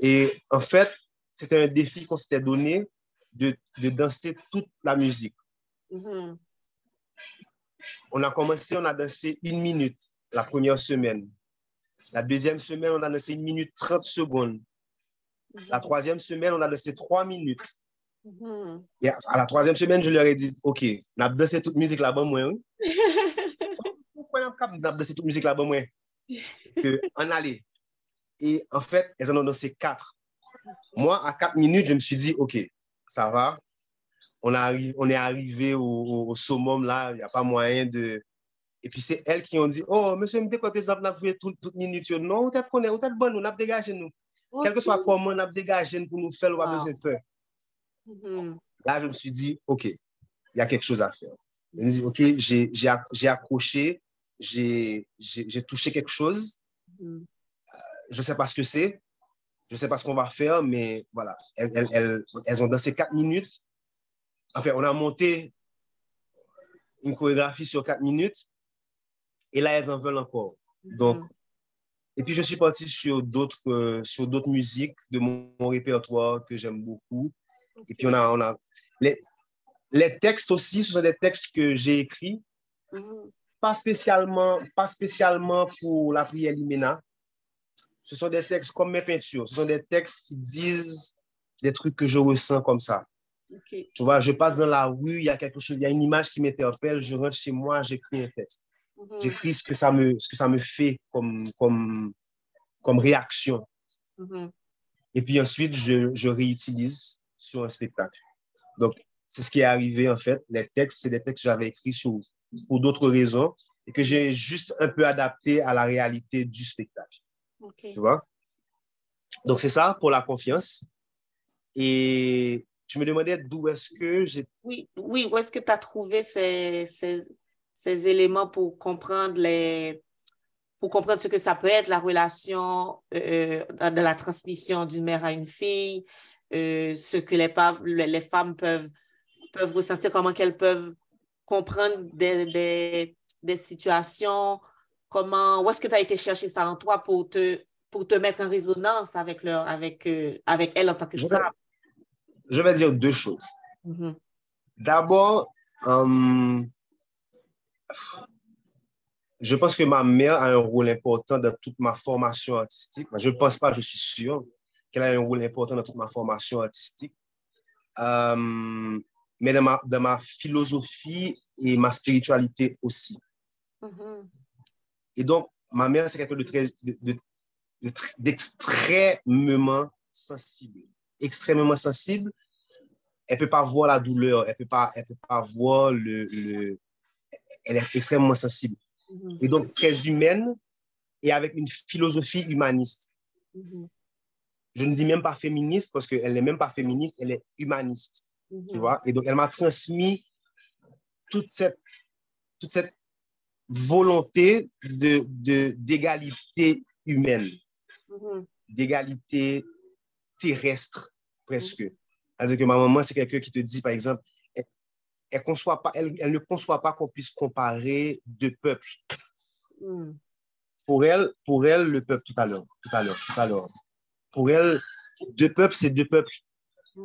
Et en fait, c'était un défi qu'on s'était donné de, de, danser toute la musique. Mm-hmm. On a commencé, on a dansé une minute la première semaine. La deuxième semaine, on a dansé une minute 30 secondes. La troisième semaine, on a laissé trois minutes. Mm-hmm. Et à la troisième semaine, je leur ai dit, OK, on a dansé toute musique là-bas, moi. Pourquoi on a dansé toute musique là-bas, moi? On allait. Et en fait, elles en ont dansé quatre. Moi, à quatre minutes, je me suis dit, OK, ça va. On, arrive, on est arrivé au, summum là, il n'y a pas moyen de. Et puis, c'est elles qui ont dit, Oh, monsieur, me quand on a joué toute, toute minute. Non, peut-être qu'on est, peut-être bon, on a dégagé nous. Quel que soit comment on a dégagé pour nous faire, on a besoin de faire. Mm-hmm. Là, je me suis dit, OK, il y a quelque chose à faire. Je me dit, OK, j'ai accroché, j'ai touché quelque chose. Mm-hmm. Euh, je ne sais pas ce que c'est. Je ne sais pas ce qu'on va faire, mais voilà. Elles, elles, elles, ont dansé quatre minutes. Enfin, on a monté une chorégraphie sur quatre minutes. Et là, elles en veulent encore. Donc, mm-hmm. Et puis, je suis parti sur d'autres euh, sur d'autres musiques de mon, répertoire que j'aime beaucoup. Et puis, on a, on a les, les textes aussi, ce sont des textes que j'ai écrits, pas spécialement, pas spécialement pour la prière Limena. Ce sont des textes comme mes peintures. Ce sont des textes qui disent des trucs que je ressens comme ça. Tu vois, je passe dans la rue, il y a quelque chose, il y a une image qui m'interpelle, je rentre chez moi, j'écris un texte. Mhm. J'écris ce que ça me, ce que ça me fait comme, comme, comme réaction. Mhm. Et puis ensuite, je, je, réutilise sur un spectacle. Donc, c'est ce qui est arrivé en fait. Les textes, c'est des textes que j'avais écrits sur, pour d'autres raisons et que j'ai juste un peu adapté à la réalité du spectacle. Tu vois? Donc, c'est ça pour la confiance. Et tu me demandais d'où est-ce que j'ai... Oui, oui, où est-ce que tu as trouvé ces, ces, ces éléments pour comprendre les pour comprendre ce que ça peut être la relation euh, de la transmission d'une mère à une fille, euh, ce que les, les, femmes peuvent, peuvent ressentir, comment qu'elles peuvent comprendre des, des, des situations, comment, où est-ce que tu as été chercher ça en toi pour te, pour te mettre en résonance avec, leur, avec, euh, avec elle en tant que femme? je vais dire deux choses. Mm-hmm. D'abord, je pense que ma mère a un rôle important dans toute ma formation artistique. Je ne pense pas, je suis sûr qu'elle a un rôle important dans toute ma formation artistique. Euh, mais dans ma, dans ma, philosophie et ma spiritualité aussi. Mm-hmm. Et donc, ma mère, c'est quelqu'un de très, d'extrêmement sensible. Extrêmement sensible. Elle ne peut pas voir la douleur, elle ne peut, pas, elle peut pas voir le, elle est extrêmement sensible. Mm-hmm. Et donc très humaine et avec une philosophie humaniste. Mm-hmm. Je ne dis même pas féministe parce qu'elle n'est même pas féministe, elle est humaniste. Mm-hmm. Tu vois? Et donc elle m'a transmis toute cette, toute cette volonté d'égalité de, d'égalité humaine, d'égalité terrestre presque. C'est-à-dire que ma maman, c'est quelqu'un qui te dit, par exemple, elle, conçoit pas, elle, elle ne conçoit pas qu'on puisse comparer deux peuples. Hmm. Pour, elle, pour elle, le peuple, tout à l'heure, tout à l'heure, tout à l'heure. Pour elle, deux peuples, c'est deux peuples.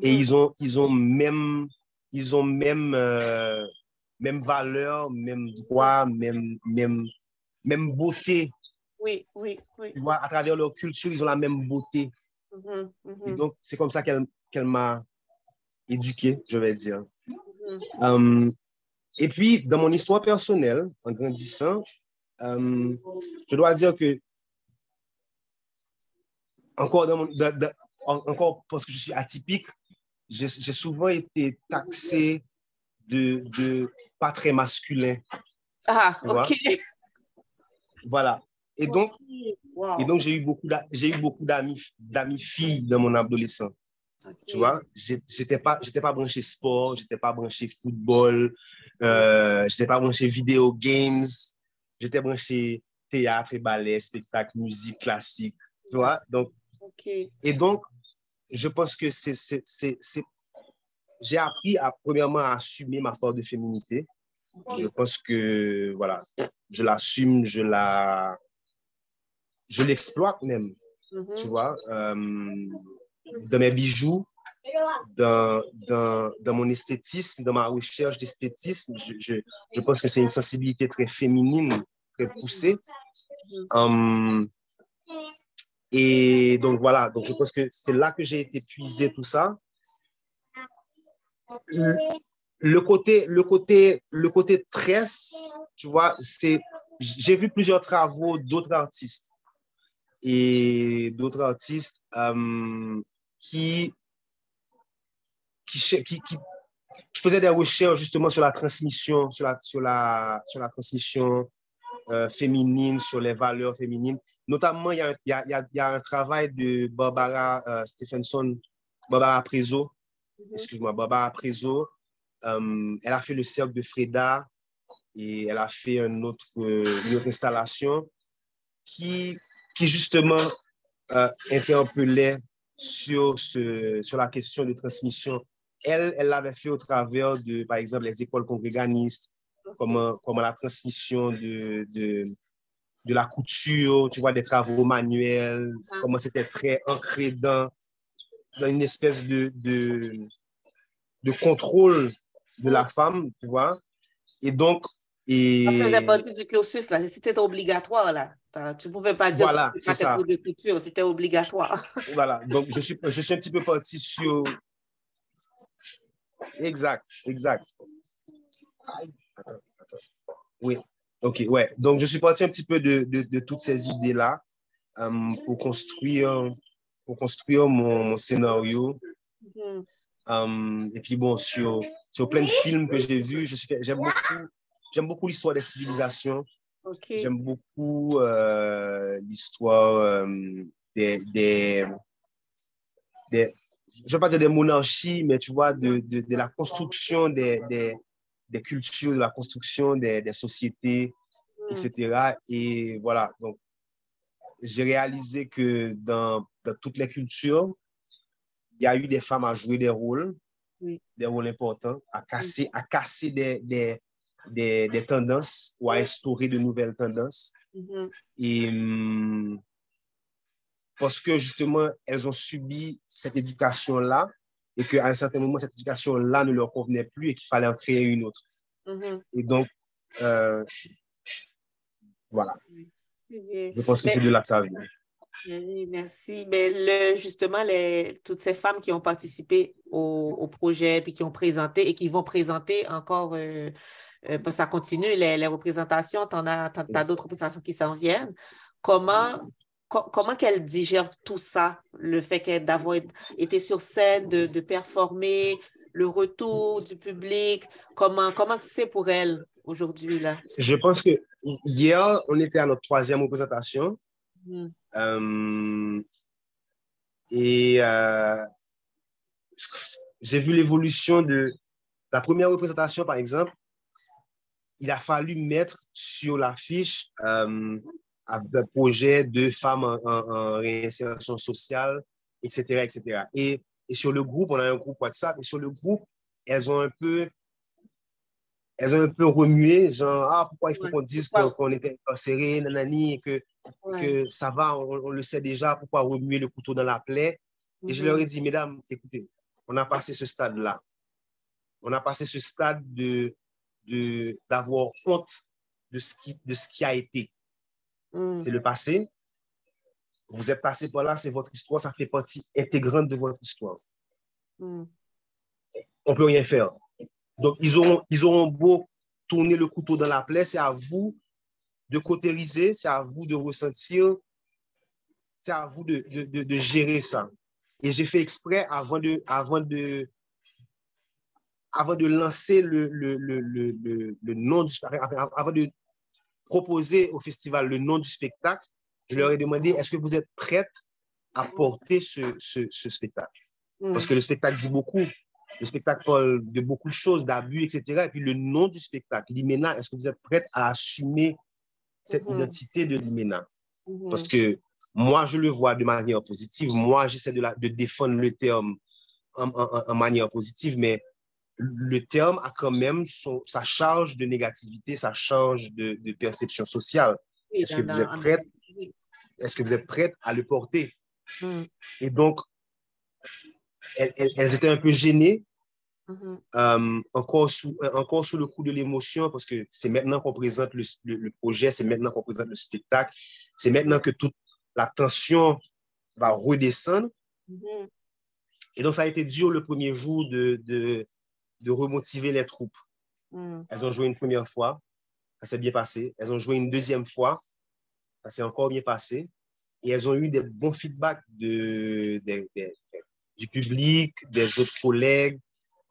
Et hmm. ils ont, ils ont même, ils ont même, euh, même valeur, même droit, même, même, même beauté. Oui, oui, oui. Tu vois, à travers leur culture, ils ont la même beauté. Mm-hmm. Et donc, c'est comme ça qu'elle m'a éduqué, je vais dire. Um, et puis, dans mon histoire personnelle, en grandissant, um, je dois dire que, encore, dans encore parce que je suis atypique, j'ai souvent été taxé de, de pas très masculin. Ah, ok. Voilà. Et donc, et donc j'ai eu beaucoup d'amis filles dans mon adolescence. Tu vois, j'étais pas j'étais pas branché sport, j'étais pas branché football, euh, j'étais pas branché vidéo games, j'étais branché théâtre et ballet, spectacle, musique classique, tu vois. Donc, et donc, je pense que c'est j'ai appris à, premièrement, à assumer ma force de féminité. Je pense que, voilà, je l'assume, je la, je l'exploite même, mm-hmm. tu vois, euh, dans mes bijoux, dans, dans, dans, mon esthétisme, dans ma recherche d'esthétisme. Je, je, je, pense que c'est une sensibilité très féminine, très poussée. Um, et donc voilà, donc je pense que c'est là que j'ai été puisé tout ça le côté, le côté, le côté tresse, tu vois, c'est, j'ai vu plusieurs travaux d'autres artistes et d'autres artistes euh, qui, qui, qui, qui, faisaient des recherches justement sur la transmission, sur la, sur la, sur la transmission euh, féminine, sur les valeurs féminines. Notamment, il y a, y a, il y a un travail de Barbara euh, Stephenson, Barbara Prezo, Mhm. excuse-moi, Baba Prezo. Euh, elle a fait le cercle de Freda et elle a fait une autre, une autre installation qui, qui justement interpellait sur, ce, sur la question de transmission. Elle, elle l'avait fait au travers de, par exemple, les écoles congréganistes, comme, comme la transmission de, de, de, la couture, tu vois, des travaux manuels, comment c'était très ancré dans, dans une espèce de, de, de contrôle de la femme, tu vois. Et donc... Et... Ça faisait partie du cursus, là. C'était obligatoire, là. Tu ne pouvais pas dire voilà, que c'était de culture, c'était obligatoire. Voilà, donc je suis, je suis un petit peu parti sur... Exact, exact. Oui, ok, ouais. Donc je suis parti un petit peu de, de, de toutes ces idées-là euh, pour construire pour construire mon, scénario. Mm-hmm. Um, et puis bon, sur, sur plein de films que j'ai vus, j'aime beaucoup, j'aime beaucoup l'histoire des civilisations. J'aime beaucoup euh, l'histoire euh, des, des, des, je ne pas dire des monarchies, mais tu vois, de, de, de la construction des, des, des, cultures, de la construction des, des sociétés, mm. etc. Et voilà, donc j'ai réalisé que dans, dans, toutes les cultures, il y a eu des femmes à jouer des rôles, des rôles importants, à casser, à casser des, des, tendances ou à instaurer de nouvelles tendances. Mm-hmm. Et hum, parce que justement, elles ont subi cette éducation-là et qu'à un certain moment, cette éducation-là ne leur convenait plus et qu'il fallait en créer une autre. Mm-hmm. Et donc, euh, voilà. Je pense que c'est de là que ça vient. Oui, merci. Mais le, justement, les, toutes ces femmes qui ont participé au, au, projet, puis qui ont présenté et qui vont présenter encore, euh, euh ça continue, les, les représentations, tu as, as d'autres représentations qui s'en viennent. Comment, comment qu'elle digère tout ça, le fait d'avoir été sur scène, de, de, performer, le retour du public, comment, comment c'est pour elle aujourd'hui? là? Je pense que hier, on était à notre troisième représentation. Mm. Euh, et euh, j'ai vu l'évolution de la première représentation, par exemple. Il a fallu mettre sur l'affiche euh, un projet de femmes en, réinsertion sociale, etc., etc. Et, et sur le groupe, on a un groupe WhatsApp, et sur le groupe, elles ont un peu elles ont un peu remué, genre, ah, pourquoi il faut qu'on dise qu'on était incarcéré, nanani, et que, que ça va, on, le sait déjà, pourquoi remuer le couteau dans la plaie? Et je leur ai mhm. dit, mesdames, écoutez, on a passé ce stade-là. On a passé ce stade de, d'avoir honte de ce, qui, de ce qui a été. Mm. C'est le passé. Vous êtes passé par là, c'est votre histoire, ça fait partie intégrante de votre histoire. Mm. On ne peut rien faire. Donc, ils auront, ils auront beau tourner le couteau dans la plaie, c'est à vous de cautériser, c'est à vous de ressentir, c'est à vous de, de, de, gérer ça. Et j'ai fait exprès avant de, avant de, avant de lancer le, le, le, le nom du avant de proposer au festival le nom du spectacle, je leur ai demandé est-ce que vous êtes prête à porter ce, ce, ce spectacle? Mm. Parce que le spectacle dit beaucoup. Le spectacle parle de beaucoup de choses, d'abus, etc. Et puis le nom du spectacle, l'Imena, est-ce que vous êtes prête à assumer cette mm-hmm. identité de l'Imena? Mm-hmm. Parce que moi, je le vois de manière positive. Moi, j'essaie de, de défendre le terme en, en, manière positive, mais le terme a quand même son, sa charge de négativité, sa charge de, de perception sociale. Est-ce que, vous êtes prête, est-ce que vous êtes prête à le porter? Mm. Et donc, elles, elles, étaient un peu gênées, mm-hmm. euh, encore, sous, encore sous le coup de l'émotion, parce que c'est maintenant qu'on présente le, le, projet, c'est maintenant qu'on présente le spectacle, c'est maintenant que toute la tension va redescendre. Mm-hmm. Et donc, ça a été dur le premier jour de, de, de remotiver les troupes. Mm. Elles ont joué une première fois, ça s'est bien passé. Elles ont joué une deuxième fois, ça s'est encore bien passé. Et elles ont eu des bons feedbacks de, du public, des autres collègues.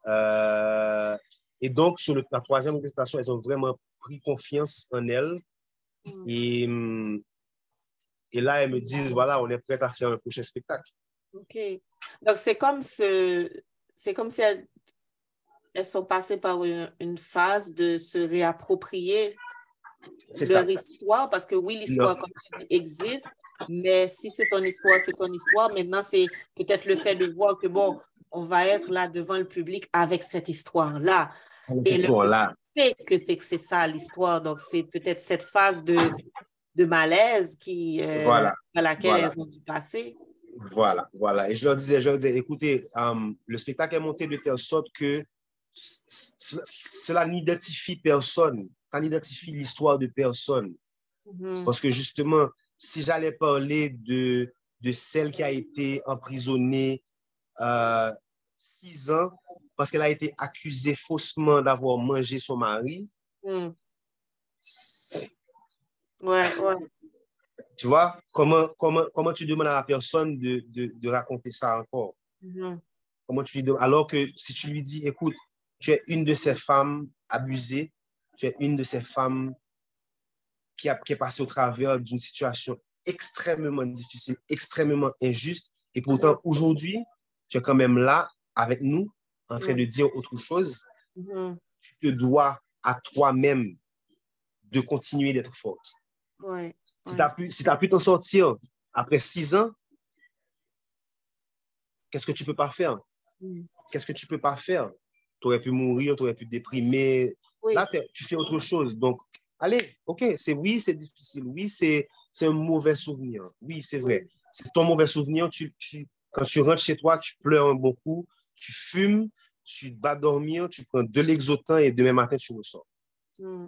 Euh, et donc, sur le, la troisième prestation, elles ont vraiment pris confiance en elles. Mm. Et, et là, elles me disent, voilà, on est prêt à faire un prochain spectacle. OK. Donc, c'est comme, ce, c'est comme si elles elles sont passées par une, phase de se réapproprier leur histoire, parce que oui, l'histoire, comme tu dis, existe, mais si c'est ton histoire, c'est ton histoire. Maintenant, c'est peut-être le fait de voir que, bon, on va être là devant le public avec cette histoire-là. Et là. sait que c'est ça l'histoire. Donc, c'est peut-être cette phase de, de malaise qui, euh, à laquelle elles ont dû passer. Voilà, voilà. Et je leur disais, je leur disais écoutez, um, le spectacle est monté de telle sorte que cela n'identifie personne, ça n'identifie l'histoire de personne. Mm-hmm. Parce que justement, si j'allais parler de, de celle qui a été emprisonnée euh, six ans parce qu'elle a été accusée faussement d'avoir mangé son mari. Mm. Ouais, ouais. Tu vois, comment, comment, comment tu demandes à la personne de, de, de raconter ça encore? Mm-hmm. Comment tu lui demandes? Alors que si tu lui dis, écoute, tu es une de ces femmes abusées, tu es une de ces femmes qui, a, qui est passée au travers d'une situation extrêmement difficile, extrêmement injuste. Et pourtant, aujourd'hui, tu es quand même là avec nous, en train de dire autre chose. Mm-hmm. Tu te dois à toi-même de continuer d'être forte. Si tu as pu si pu t'en sortir après six ans, qu'est-ce que tu peux pas faire? Mm. Qu'est-ce que tu peux pas faire? Tu aurais pu mourir, tu aurais pu déprimer. Là, tu fais autre chose. Donc, allez, OK, c'est oui, c'est difficile. Oui, c'est un mauvais souvenir. Oui, c'est vrai. C'est ton mauvais souvenir. Tu, quand tu rentres chez toi, tu pleures beaucoup, tu fumes, tu bats dormir, tu prends de l'exotin et demain matin, tu ressors. Hmm.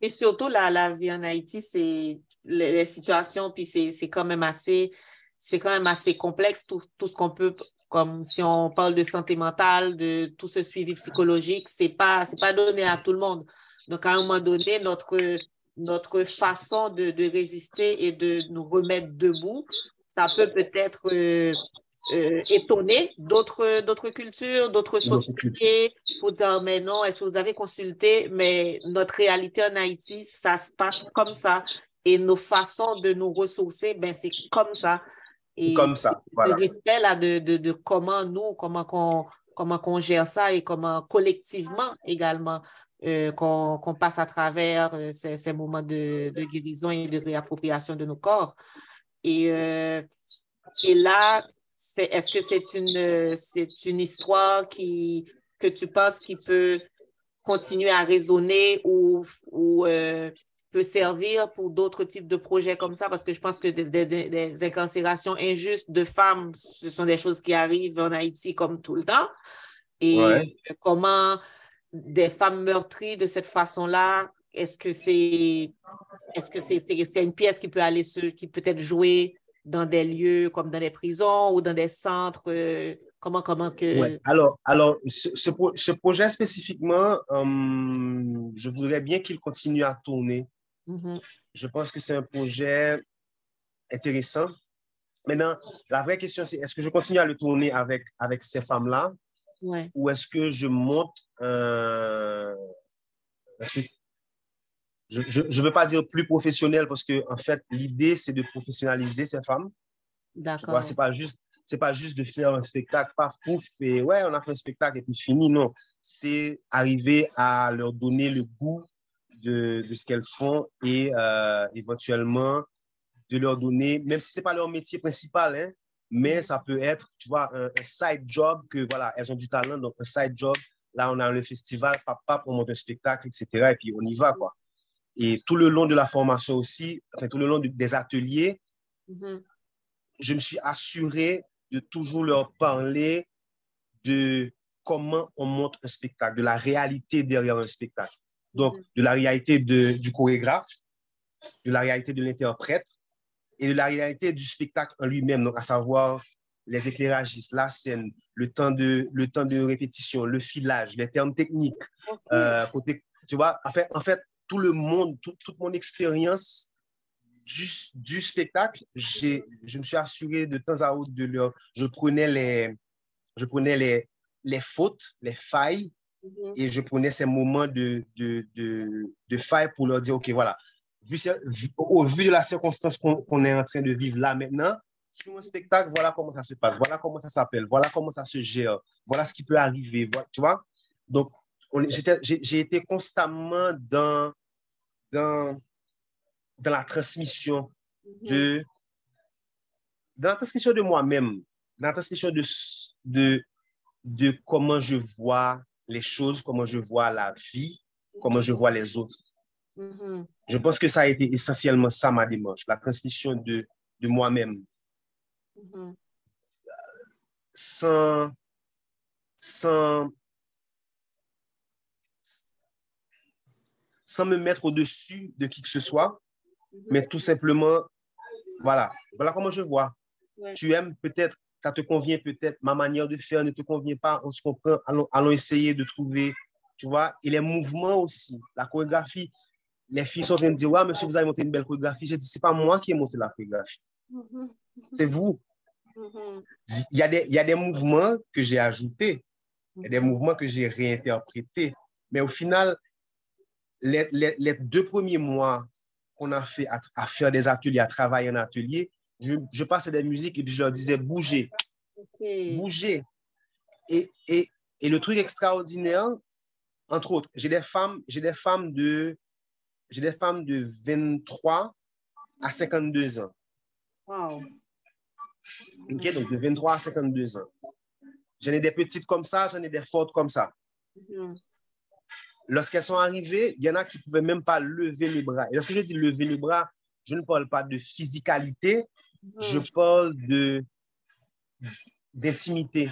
Et surtout, la, la vie en Haïti, c'est les, les, situations, puis c'est quand même assez c'est quand même assez complexe, tout, tout ce qu'on peut, comme si on parle de santé mentale, de tout ce suivi psychologique, ce n'est pas, pas donné à tout le monde. Donc, à un moment donné, notre, notre façon de, de résister et de nous remettre debout, ça peut peut-être euh, euh, étonner d'autres, d'autres cultures, d'autres sociétés pour dire, mais non, est-ce que vous avez consulté? Mais notre réalité en Haïti, ça se passe comme ça. Et nos façons de nous ressourcer, ben, c'est comme ça. Et comme ça. Le respect là, de, de, de comment nous, comment qu'on comment qu'on gère ça et comment collectivement également euh, qu'on passe à travers euh, ces, ces, moments de, de, guérison et de réappropriation de nos corps. Et, euh, et là, est-ce que c'est une, c'est une histoire qui, que tu penses qui peut continuer à résonner ou, ou peut servir pour d'autres types de projets comme ça, parce que je pense que des, incarcérations injustes de femmes, ce sont des choses qui arrivent en Haïti comme tout le temps. Et comment des femmes meurtries de cette façon-là? Est-ce que c'est est-ce que c'est une pièce qui peut aller qui peut être jouée dans des lieux comme dans des prisons ou dans des centres? Euh, comment, comment que... Alors, alors ce, ce, projet spécifiquement, hum, je voudrais bien qu'il continue à tourner. Mm-hmm. Je pense que c'est un projet intéressant. Maintenant, la vraie question, c'est est-ce que je continue à le tourner avec, avec ces femmes-là? Ou est-ce que je monte euh, je ne veux pas dire plus professionnel parce que, en fait, l'idée, c'est de professionnaliser ces femmes. D'accord. Ce n'est pas, juste, pas juste de faire un spectacle, paf, pouf, et ouais, on a fait un spectacle et puis fini. Non, c'est arriver à leur donner le goût de, de ce qu'elles font et euh, éventuellement de leur donner, même si ce n'est pas leur métier principal, hein, mais ça peut être, tu vois, un, side job que, voilà, elles ont du talent, donc un side job. Là, on a le festival, papa, pour monter un spectacle, etc. Et puis, on y va, quoi. Et tout le long de la formation aussi, enfin, tout le long des ateliers, mm-hmm. je me suis assuré de toujours leur parler de comment on monte un spectacle, de la réalité derrière un spectacle. Donc, de la réalité de, du chorégraphe, de la réalité de l'interprète et de la réalité du spectacle en lui-même, donc à savoir les éclairages, la scène, le temps de, le temps de répétition, le filage, les termes techniques. Euh, côté, tu vois, en fait, en fait tout le monde, toute mon expérience du, du, spectacle, je me suis assuré de temps à autre de leur. Je prenais les, je prenais les, les fautes, les failles. Et je prenais ces moments de, de, de, de failles pour leur dire OK, voilà, vu, au vu de la circonstance qu'on est en train de vivre là maintenant, sur un spectacle, voilà comment ça se passe, voilà comment ça s'appelle, voilà comment ça se gère, voilà ce qui peut arriver, tu vois. Donc, j'ai été constamment dans, dans, dans la transmission mm-hmm. de, dans la transmission de moi-même, dans la transmission de, de, de comment je vois les choses, comment je vois la vie, comment je vois les autres. Mm-hmm. Je pense que ça a été essentiellement ça ma démarche, la transmission de, de moi-même. Mm-hmm. Sans, sans, sans me mettre au-dessus de qui que ce soit, mhm. mais tout simplement, voilà, voilà comment je vois. Tu aimes peut-être, ça te convient peut-être, ma manière de faire ne te convient pas, on se comprend, allons, allons essayer de trouver, tu vois, et les mouvements aussi, la chorégraphie. Les filles sont en train de dire, ouais, monsieur, vous avez monté une belle chorégraphie. Je dis, c'est pas moi qui ai monté la chorégraphie. Mhm. C'est vous. Mhm. Il, y a des, il y a des mouvements que j'ai ajoutés, il y a des mouvements que j'ai réinterprétés. Mais au final, les, deux premiers mois qu'on a fait à, faire des ateliers, à travailler en atelier, je, je, passais des musiques et puis je leur disais bougez, bougez. Et, et, et, le truc extraordinaire, entre autres, j'ai des femmes, j'ai des femmes de, j'ai des femmes de 23 à 52 ans. Wow. OK, donc de 23 à 52 ans. J'en ai des petites comme ça, j'en ai des fortes comme ça. Mm-hmm. Lorsqu'elles sont arrivées, il y en a qui ne pouvaient même pas lever les bras. Et lorsque je dis lever les bras, je ne parle pas de physicalité, je mm. parle de d'intimité.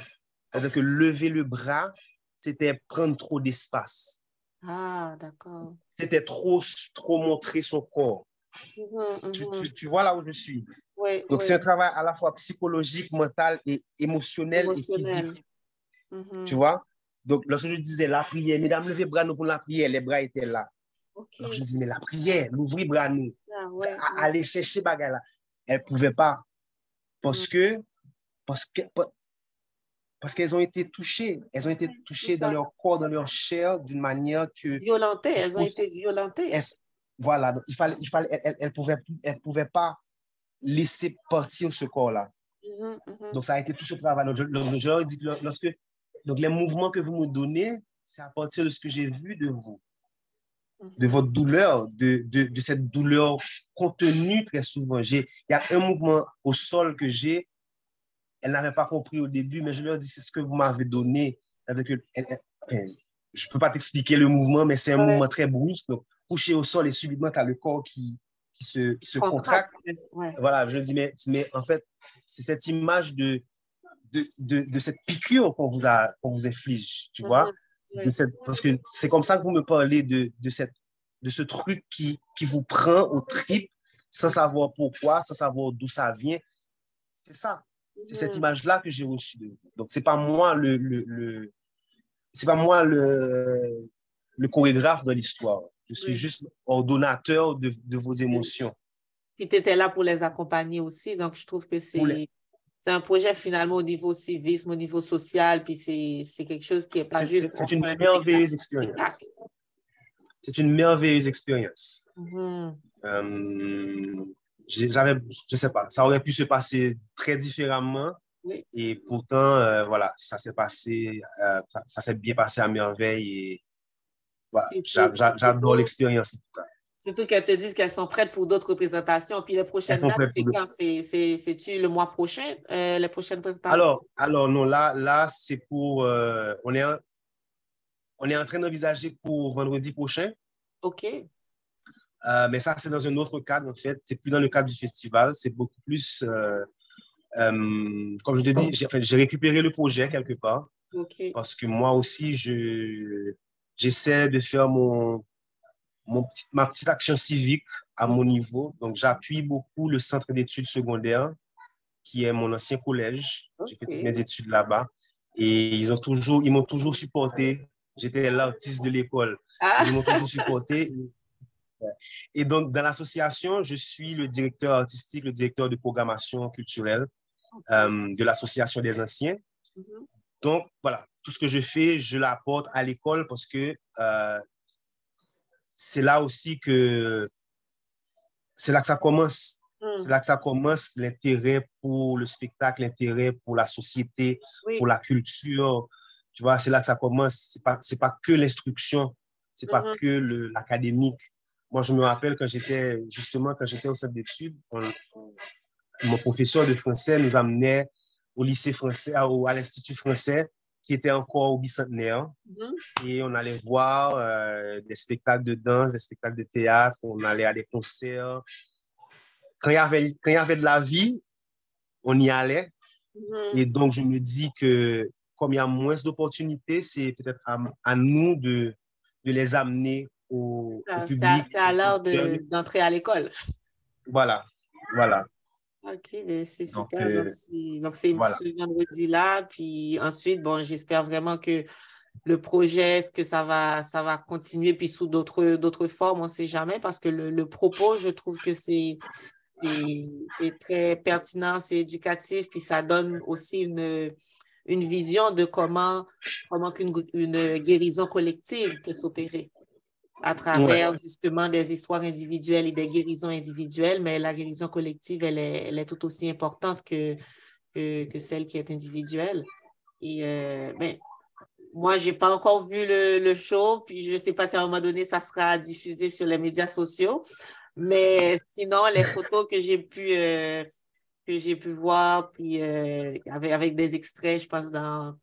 C'est-à-dire que lever le bras, c'était prendre trop d'espace. Ah, d'accord. C'était trop, trop montrer son corps. Mm-hmm, tu, mm-hmm. tu, vois là où je suis. Oui, Donc, c'est un travail à la fois psychologique, mental et émotionnel, et physique. Mm-hmm. Tu vois? Donc, lorsque je disais la prière, mesdames, levez bras nous pour la prière, les bras étaient là. Alors, je disais, mais la prière, l'ouvrir bras nous, ah, aller chercher bagarre là. Elle ne pouvait pas. Parce mm. que, parce que, parce qu'elles ont été touchées. Elles ont été touchées dans leur corps, dans leur chair, d'une manière que. Violentées, elles ont été violentées. voilà, donc il fallait, il fallait, elles ne pouvaient, elle pouvait pas laisser partir ce corps-là. Mm-hmm, mm-hmm. Donc, ça a été tout ce travail. Donc, je, je leur dis que lorsque donc, les mouvements que vous me donnez, c'est à partir de ce que j'ai vu de vous, de votre douleur, de, de, cette douleur contenue très souvent. Il y a un mouvement au sol que j'ai, elle n'avait pas compris au début, mais je leur dis, c'est ce que vous m'avez donné. Que je ne peux pas t'expliquer le mouvement, mais c'est un mouvement très brusque. Donc, coucher au sol et subitement, tu as le corps qui, qui se, qui se contracte. Voilà, je dis, mais, mais en fait, c'est cette image de, de, de, cette piqûre qu'on vous, a, vous inflige, tu vois. Parce que c'est comme ça que vous me parlez de, de, cette, de ce truc qui, qui vous prend au trip sans savoir pourquoi, sans savoir d'où ça vient. C'est ça. C'est cette image-là que j'ai reçue de vous. Donc, c'est pas moi le, le, le c'est pas moi le, le chorégraphe de l'histoire. Je suis juste ordonnateur de, de vos émotions. Puis tu étais là pour les accompagner aussi. Donc, je trouve que c'est c'est un projet finalement au niveau civisme, au niveau social, puis c'est quelque chose qui est pas juste. C'est une merveilleuse expérience. C'est une merveilleuse expérience. Mm-hmm. Euh, j'avais, je sais pas, ça aurait pu se passer très différemment. Et pourtant, euh, voilà, ça s'est passé, euh, ça, s'est bien passé à merveille et voilà, j'adore l'expérience en tout cas. Surtout qu'elles te disent qu'elles sont prêtes pour d'autres représentations. Puis les prochaines dates, c'est quand? C'est-tu le mois prochain, euh, les prochaines présentations? Alors, alors non, là, là c'est pour... Euh, on, est, on est en train d'envisager pour vendredi prochain. OK. Euh, mais ça, c'est dans un autre cadre, en fait. C'est plus dans le cadre du festival. C'est beaucoup plus... comme je te dis, j'ai récupéré le projet quelque part. OK. Parce que moi aussi, je j'essaie de faire mon mon ma petite action civique à mon niveau. Donc, j'appuie beaucoup le centre d'études secondaires, qui est mon ancien collège. J'ai fait toutes mes études là-bas. Et ils ont toujours, ils m'ont toujours supporté. J'étais l'artiste de l'école. Ah. Ils m'ont toujours supporté. Et donc, dans l'association, je suis le directeur artistique, le directeur de programmation culturelle euh, de l'Association des anciens. Mm-hmm. Donc, voilà, tout ce que je fais, je l'apporte à l'école parce que euh, c'est là aussi que c'est là que ça commence. Hmm. C'est là que ça commence l'intérêt pour le spectacle, l'intérêt pour la société, pour la culture. Tu vois, c'est là que ça commence. C'est pas, c'est pas que l'instruction, c'est pas mm-hmm. que l'académique. Moi, je me rappelle quand j'étais, justement, quand j'étais au centre d'études, mon professeur de français nous amenait au lycée français, à l'Institut français, qui était encore au bicentenaire. Mm-hmm. Et on allait voir euh, des spectacles de danse, des spectacles de théâtre, on allait à des concerts. Quand il y avait, quand il y avait de la vie, on y allait. Mm-hmm. Et donc, je me dis que comme il y a moins d'opportunités, c'est peut-être à, nous de, de les amener au, public. C'est à l'heure d'entrer à l'école. Voilà, voilà. OK, c'est super. Euh, donc, c'est ce vendredi-là. Puis ensuite, bon, j'espère vraiment que le projet, est-ce que ça va, ça va continuer, puis sous d'autres, formes, on ne sait jamais, parce que le, propos, je trouve que c'est, très pertinent, c'est éducatif, puis ça donne aussi une, une vision de comment, comment qu'une une guérison collective peut s'opérer à travers justement des histoires individuelles et des guérisons individuelles, mais la guérison collective, elle est, elle est tout aussi importante que, que, celle qui est individuelle. Et euh, ben, moi, je n'ai pas encore vu le, le, show, puis je ne sais pas si à un moment donné, ça sera diffusé sur les médias sociaux. Mais sinon, les photos que j'ai pu, euh, que j'ai pu voir, puis euh, avec, avec des extraits, je pense, dans,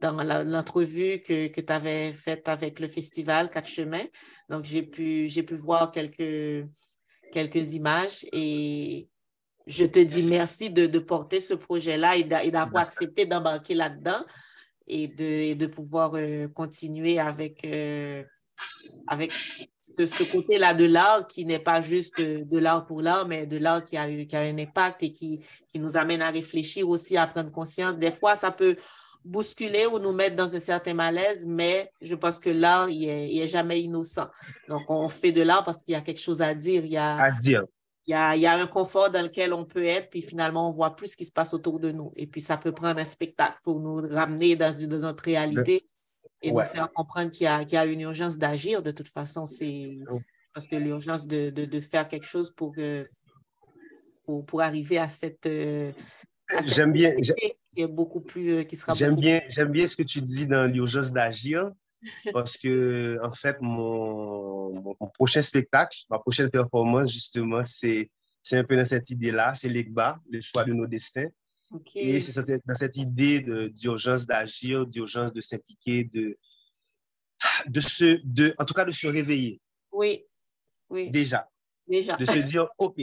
dans l'entrevue que, que tu avais faite avec le festival Quatre Chemins. Donc, j'ai pu, pu voir quelques, quelques images et je te dis merci de, de porter ce projet-là et d'avoir accepté d'embarquer là-dedans et de, de pouvoir euh, continuer avec, euh, avec ce, côté-là de l'art qui n'est pas juste de, l'art pour l'art, mais de l'art qui a, eu, qui a un impact et qui, qui nous amène à réfléchir aussi, à prendre conscience. Des fois, ça peut bousculer ou nous mettre dans un certain malaise, mais je pense que l'art, il n'est est jamais innocent. Donc, on fait de l'art parce qu'il y a quelque chose à dire. Il y a, à dire. Il y, a, il y a un confort dans lequel on peut être, puis finalement, on voit plus ce qui se passe autour de nous. Et puis, ça peut prendre un spectacle pour nous ramener dans, une, dans notre réalité et nous faire comprendre qu'il y, a, y a une urgence d'agir. De toute façon, c'est parce que l'urgence de, de, de, faire quelque chose pour, pour, pour, arriver à cette, euh, J'aime bien. Qui est beaucoup plus. Euh, qui sera J'aime bien, j'aime bien ce que tu dis dans l'urgence d'agir parce que, en fait, mon, mon, prochain spectacle, ma prochaine performance, justement, c'est, c'est un peu dans cette idée-là. C'est l'EGBA, le choix de nos destins. Et c'est dans cette idée de, d'urgence d'agir, d'urgence de s'impliquer, de, de se, de, en tout cas, de se réveiller. Oui, oui. Déjà. Déjà. De se dire, OK,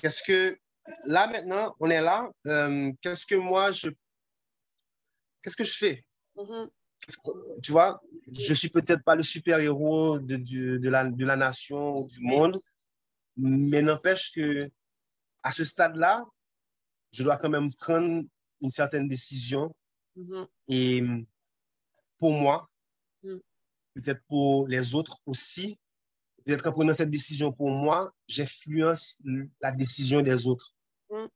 qu'est-ce que, là maintenant, on est là. Euh, qu'est-ce que moi, je... Qu'est-ce que je fais? Mm-hmm. tu vois, je suis peut-être pas le super-héros de, de, la, de la nation ou du monde, mais n'empêche que à ce stade-là, je dois quand même prendre une certaine décision. Mm-hmm. Et pour moi, mm. peut-être pour les autres aussi, peut-être qu'en prenant cette décision pour moi, j'influence la décision des autres. Mm.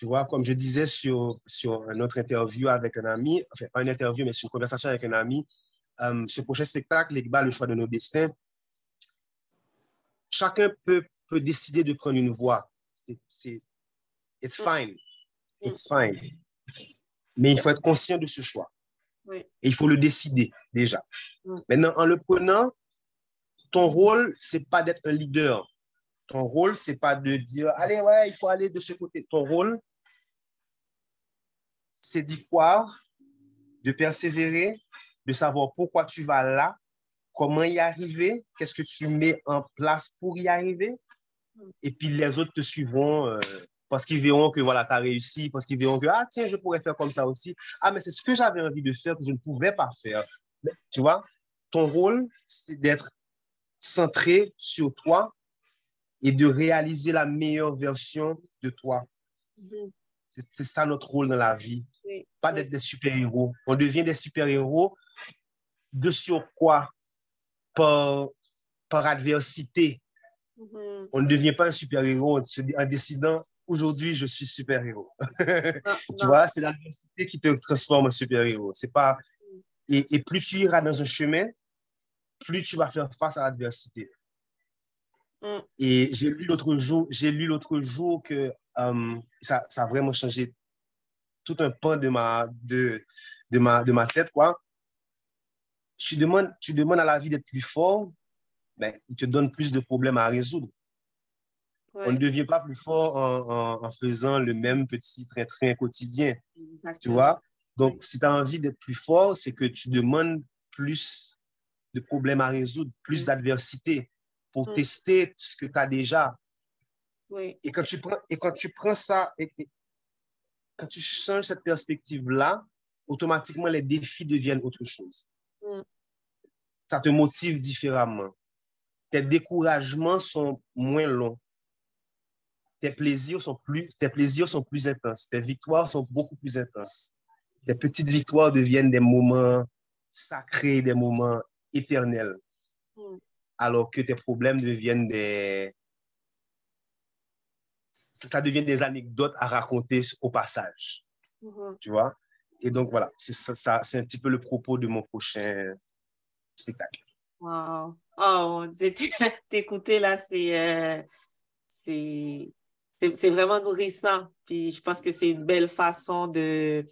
Tu vois, comme je disais sur, sur une autre interview avec un ami, enfin, pas une interview, mais sur une conversation avec un ami, euh, ce prochain spectacle, l'Egba, le choix de nos destins, chacun peut, peut décider de prendre une voie. C'est, it's mm. fine. It's fine. Mais il faut être conscient de ce choix. Et il faut le décider déjà. Maintenant, en le prenant, ton rôle, c'est pas d'être un leader. Ton rôle, c'est pas de dire, allez, ouais, il faut aller de ce côté. Ton rôle, c'est d'y croire, de persévérer, de savoir pourquoi tu vas là, comment y arriver, qu'est-ce que tu mets en place pour y arriver. Et puis les autres te suivront euh, parce qu'ils verront que voilà, tu as réussi, parce qu'ils verront que, ah tiens, je pourrais faire comme ça aussi. Ah, mais c'est ce que j'avais envie de faire que je ne pouvais pas faire. tu vois, ton rôle, c'est d'être centré sur toi et de réaliser la meilleure version de toi. Mm-hmm. C'est ça notre rôle dans la vie. Pas d'être des super-héros. On devient des super-héros de sur quoi? Par, par adversité. Mm-hmm. On ne devient pas un super-héros en décidant aujourd'hui, je suis super-héros. tu vois, c'est l'adversité qui te transforme en super-héros. C'est pas... Et, et, plus tu iras dans un chemin, plus tu vas faire face à l'adversité. Mm. Et j'ai lu l'autre jour, j'ai lu l'autre jour que um, ça, ça, a vraiment changé tout un pan de ma, de, de ma, de ma tête, quoi. Tu demandes, tu demandes à la vie d'être plus fort, ben, il te donne plus de problèmes à résoudre. On ne devient pas plus fort en, faisant le même petit train-train quotidien. Tu vois? Donc, si tu as envie d'être plus fort, c'est que tu demandes plus de problèmes à résoudre, plus d'adversité pour tester ce que tu as déjà. Et, quand tu prends, et quand tu prends ça, et, quand tu changes cette perspective-là, automatiquement, les défis deviennent autre chose. Ça te motive différemment. Tes découragements sont moins longs tes plaisirs sont plus, tes plaisirs sont plus intenses, tes victoires sont beaucoup plus intenses. Tes petites victoires deviennent des moments sacrés, des moments éternels. Hmm. Alors que tes problèmes deviennent des, ça devient des anecdotes à raconter au passage. Hmm. Tu vois? Et donc, voilà, c'est ça, c'est un petit peu le propos de mon prochain spectacle. Wow. Oh, t'écouter là, c'est, euh, c'est vraiment nourrissant. Puis je pense que c'est une belle façon de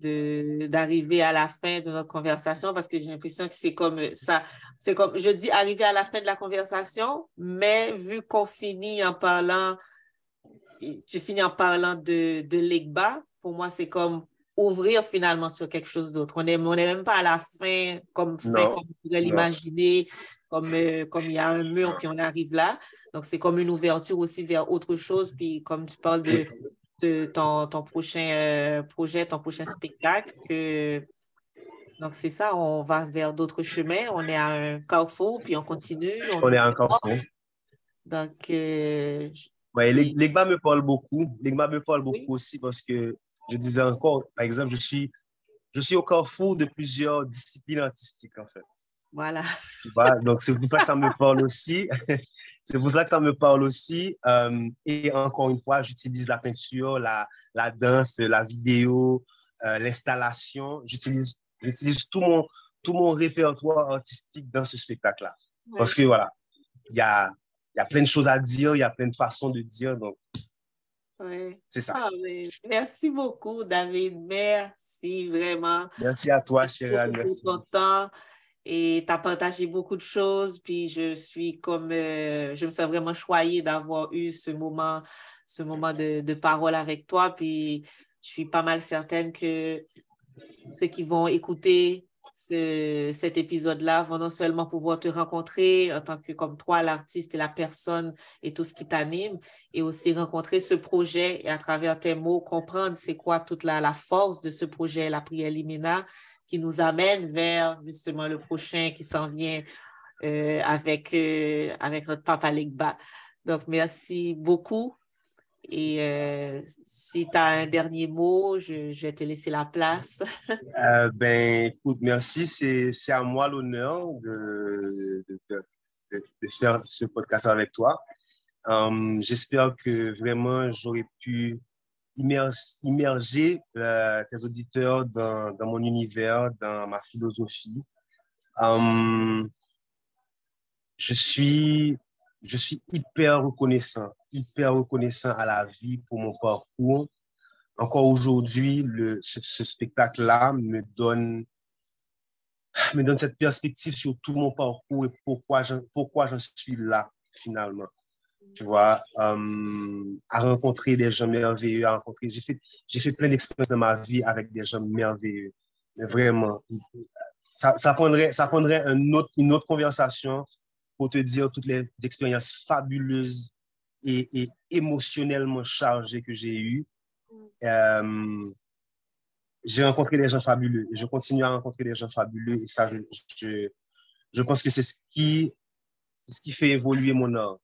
d'arriver à la fin de notre conversation parce que j'ai l'impression que c'est comme ça. C'est comme, je dis arriver à la fin de la conversation, mais vu qu'on finit en parlant, tu finis en parlant de, de l'EGBA, pour moi, c'est comme ouvrir finalement sur quelque chose d'autre. On n'est on est même pas à la fin comme, fin, comme on pourrait l'imaginer, comme, euh, comme il y a un mur, puis on arrive là. Donc, c'est comme une ouverture aussi vers autre chose. Puis, comme tu parles de, de ton, ton prochain euh, projet, ton prochain spectacle, que... donc c'est ça, on va vers d'autres chemins. On est à un carrefour, puis on continue. On, est à un carrefour. Donc, euh, ouais, l'EGBA me parle beaucoup. L'EGBA me parle beaucoup aussi parce que je disais encore, par exemple, je suis, je suis au carrefour de plusieurs disciplines artistiques, en fait. Voilà. Donc, c'est pour ça que ça me parle aussi. C'est pour ça que ça me parle aussi. Euh, et encore une fois, j'utilise la peinture, la, la danse, la vidéo, euh, l'installation. J'utilise, j'utilise tout mon, tout mon répertoire artistique dans ce spectacle-là. Parce que voilà, il y a, y a plein de choses à dire, il y a plein de façons de dire. Donc, c'est ça. Ah, merci beaucoup, David. Merci vraiment. Merci à toi, Chérie. Merci. Pour ton temps et tu as partagé beaucoup de choses, puis je suis comme, euh, je me sens vraiment choyée d'avoir eu ce moment, ce moment de, de, parole avec toi, puis je suis pas mal certaine que ceux qui vont écouter ce, cet épisode-là vont non seulement pouvoir te rencontrer en tant que comme toi, l'artiste et la personne et tout ce qui t'anime, et aussi rencontrer ce projet et à travers tes mots, comprendre c'est quoi toute la, la force de ce projet, la prière Limina, qui nous amène vers justement le prochain qui s'en vient euh, avec, euh, avec notre papa Legba. Donc, merci beaucoup. Et euh, si tu as un dernier mot, je, vais te laisser la place. ben, écoute, merci. C'est à moi l'honneur de, de, faire ce podcast avec toi. J'espère que vraiment j'aurais pu immerger tes auditeurs dans, mon univers, dans ma philosophie je suis, je suis hyper reconnaissant, hyper reconnaissant à la vie pour mon parcours. Encore aujourd'hui, ce, spectacle-là me donne, me donne cette perspective sur tout mon parcours et pourquoi j'en suis là, finalement. Tu vois, euh, à rencontrer des gens merveilleux, à rencontrer. J'ai fait, j'ai fait plein d'expériences dans ma vie avec des gens merveilleux. Mais vraiment, ça, ça prendrait, ça prendrait un autre, une autre conversation pour te dire toutes les expériences fabuleuses et, émotionnellement chargées que j'ai eues. Euh, j'ai rencontré des gens fabuleux et je continue à rencontrer des gens fabuleux et ça, je, je, je pense que c'est ce qui, ce qui fait évoluer mon art.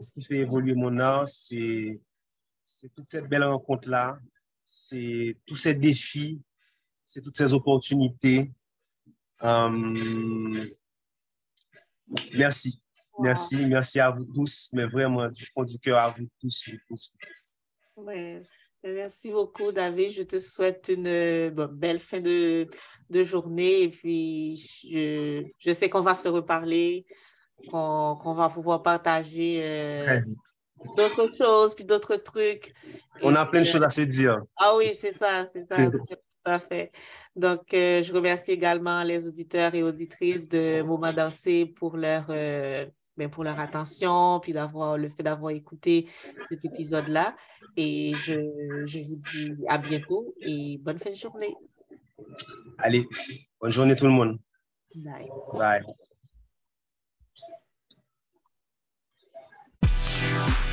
Ce qui fait évoluer mon art, c'est toute cette belle rencontre-là, c'est tous ces défis, c'est toutes ces opportunités. Euh, Merci. Merci, merci à vous tous, mais vraiment du fond du cœur à vous tous. tous, Merci beaucoup, David. Je te souhaite une belle fin de, de, journée et puis je, je sais qu'on va se reparler, qu'on va pouvoir partager euh, d'autres choses, puis d'autres trucs. On a plein de choses à se dire. Ah oui, c'est ça, c'est ça, tout à fait. Donc, euh, je remercie également les auditeurs et auditrices de Moment Dansé pour leur, euh, ben, pour leur attention, puis d'avoir le fait d'avoir écouté cet épisode-là. Et je, je vous dis à bientôt et bonne fin de journée. Allez, bonne journée tout le monde. Bye. Bye. Bye.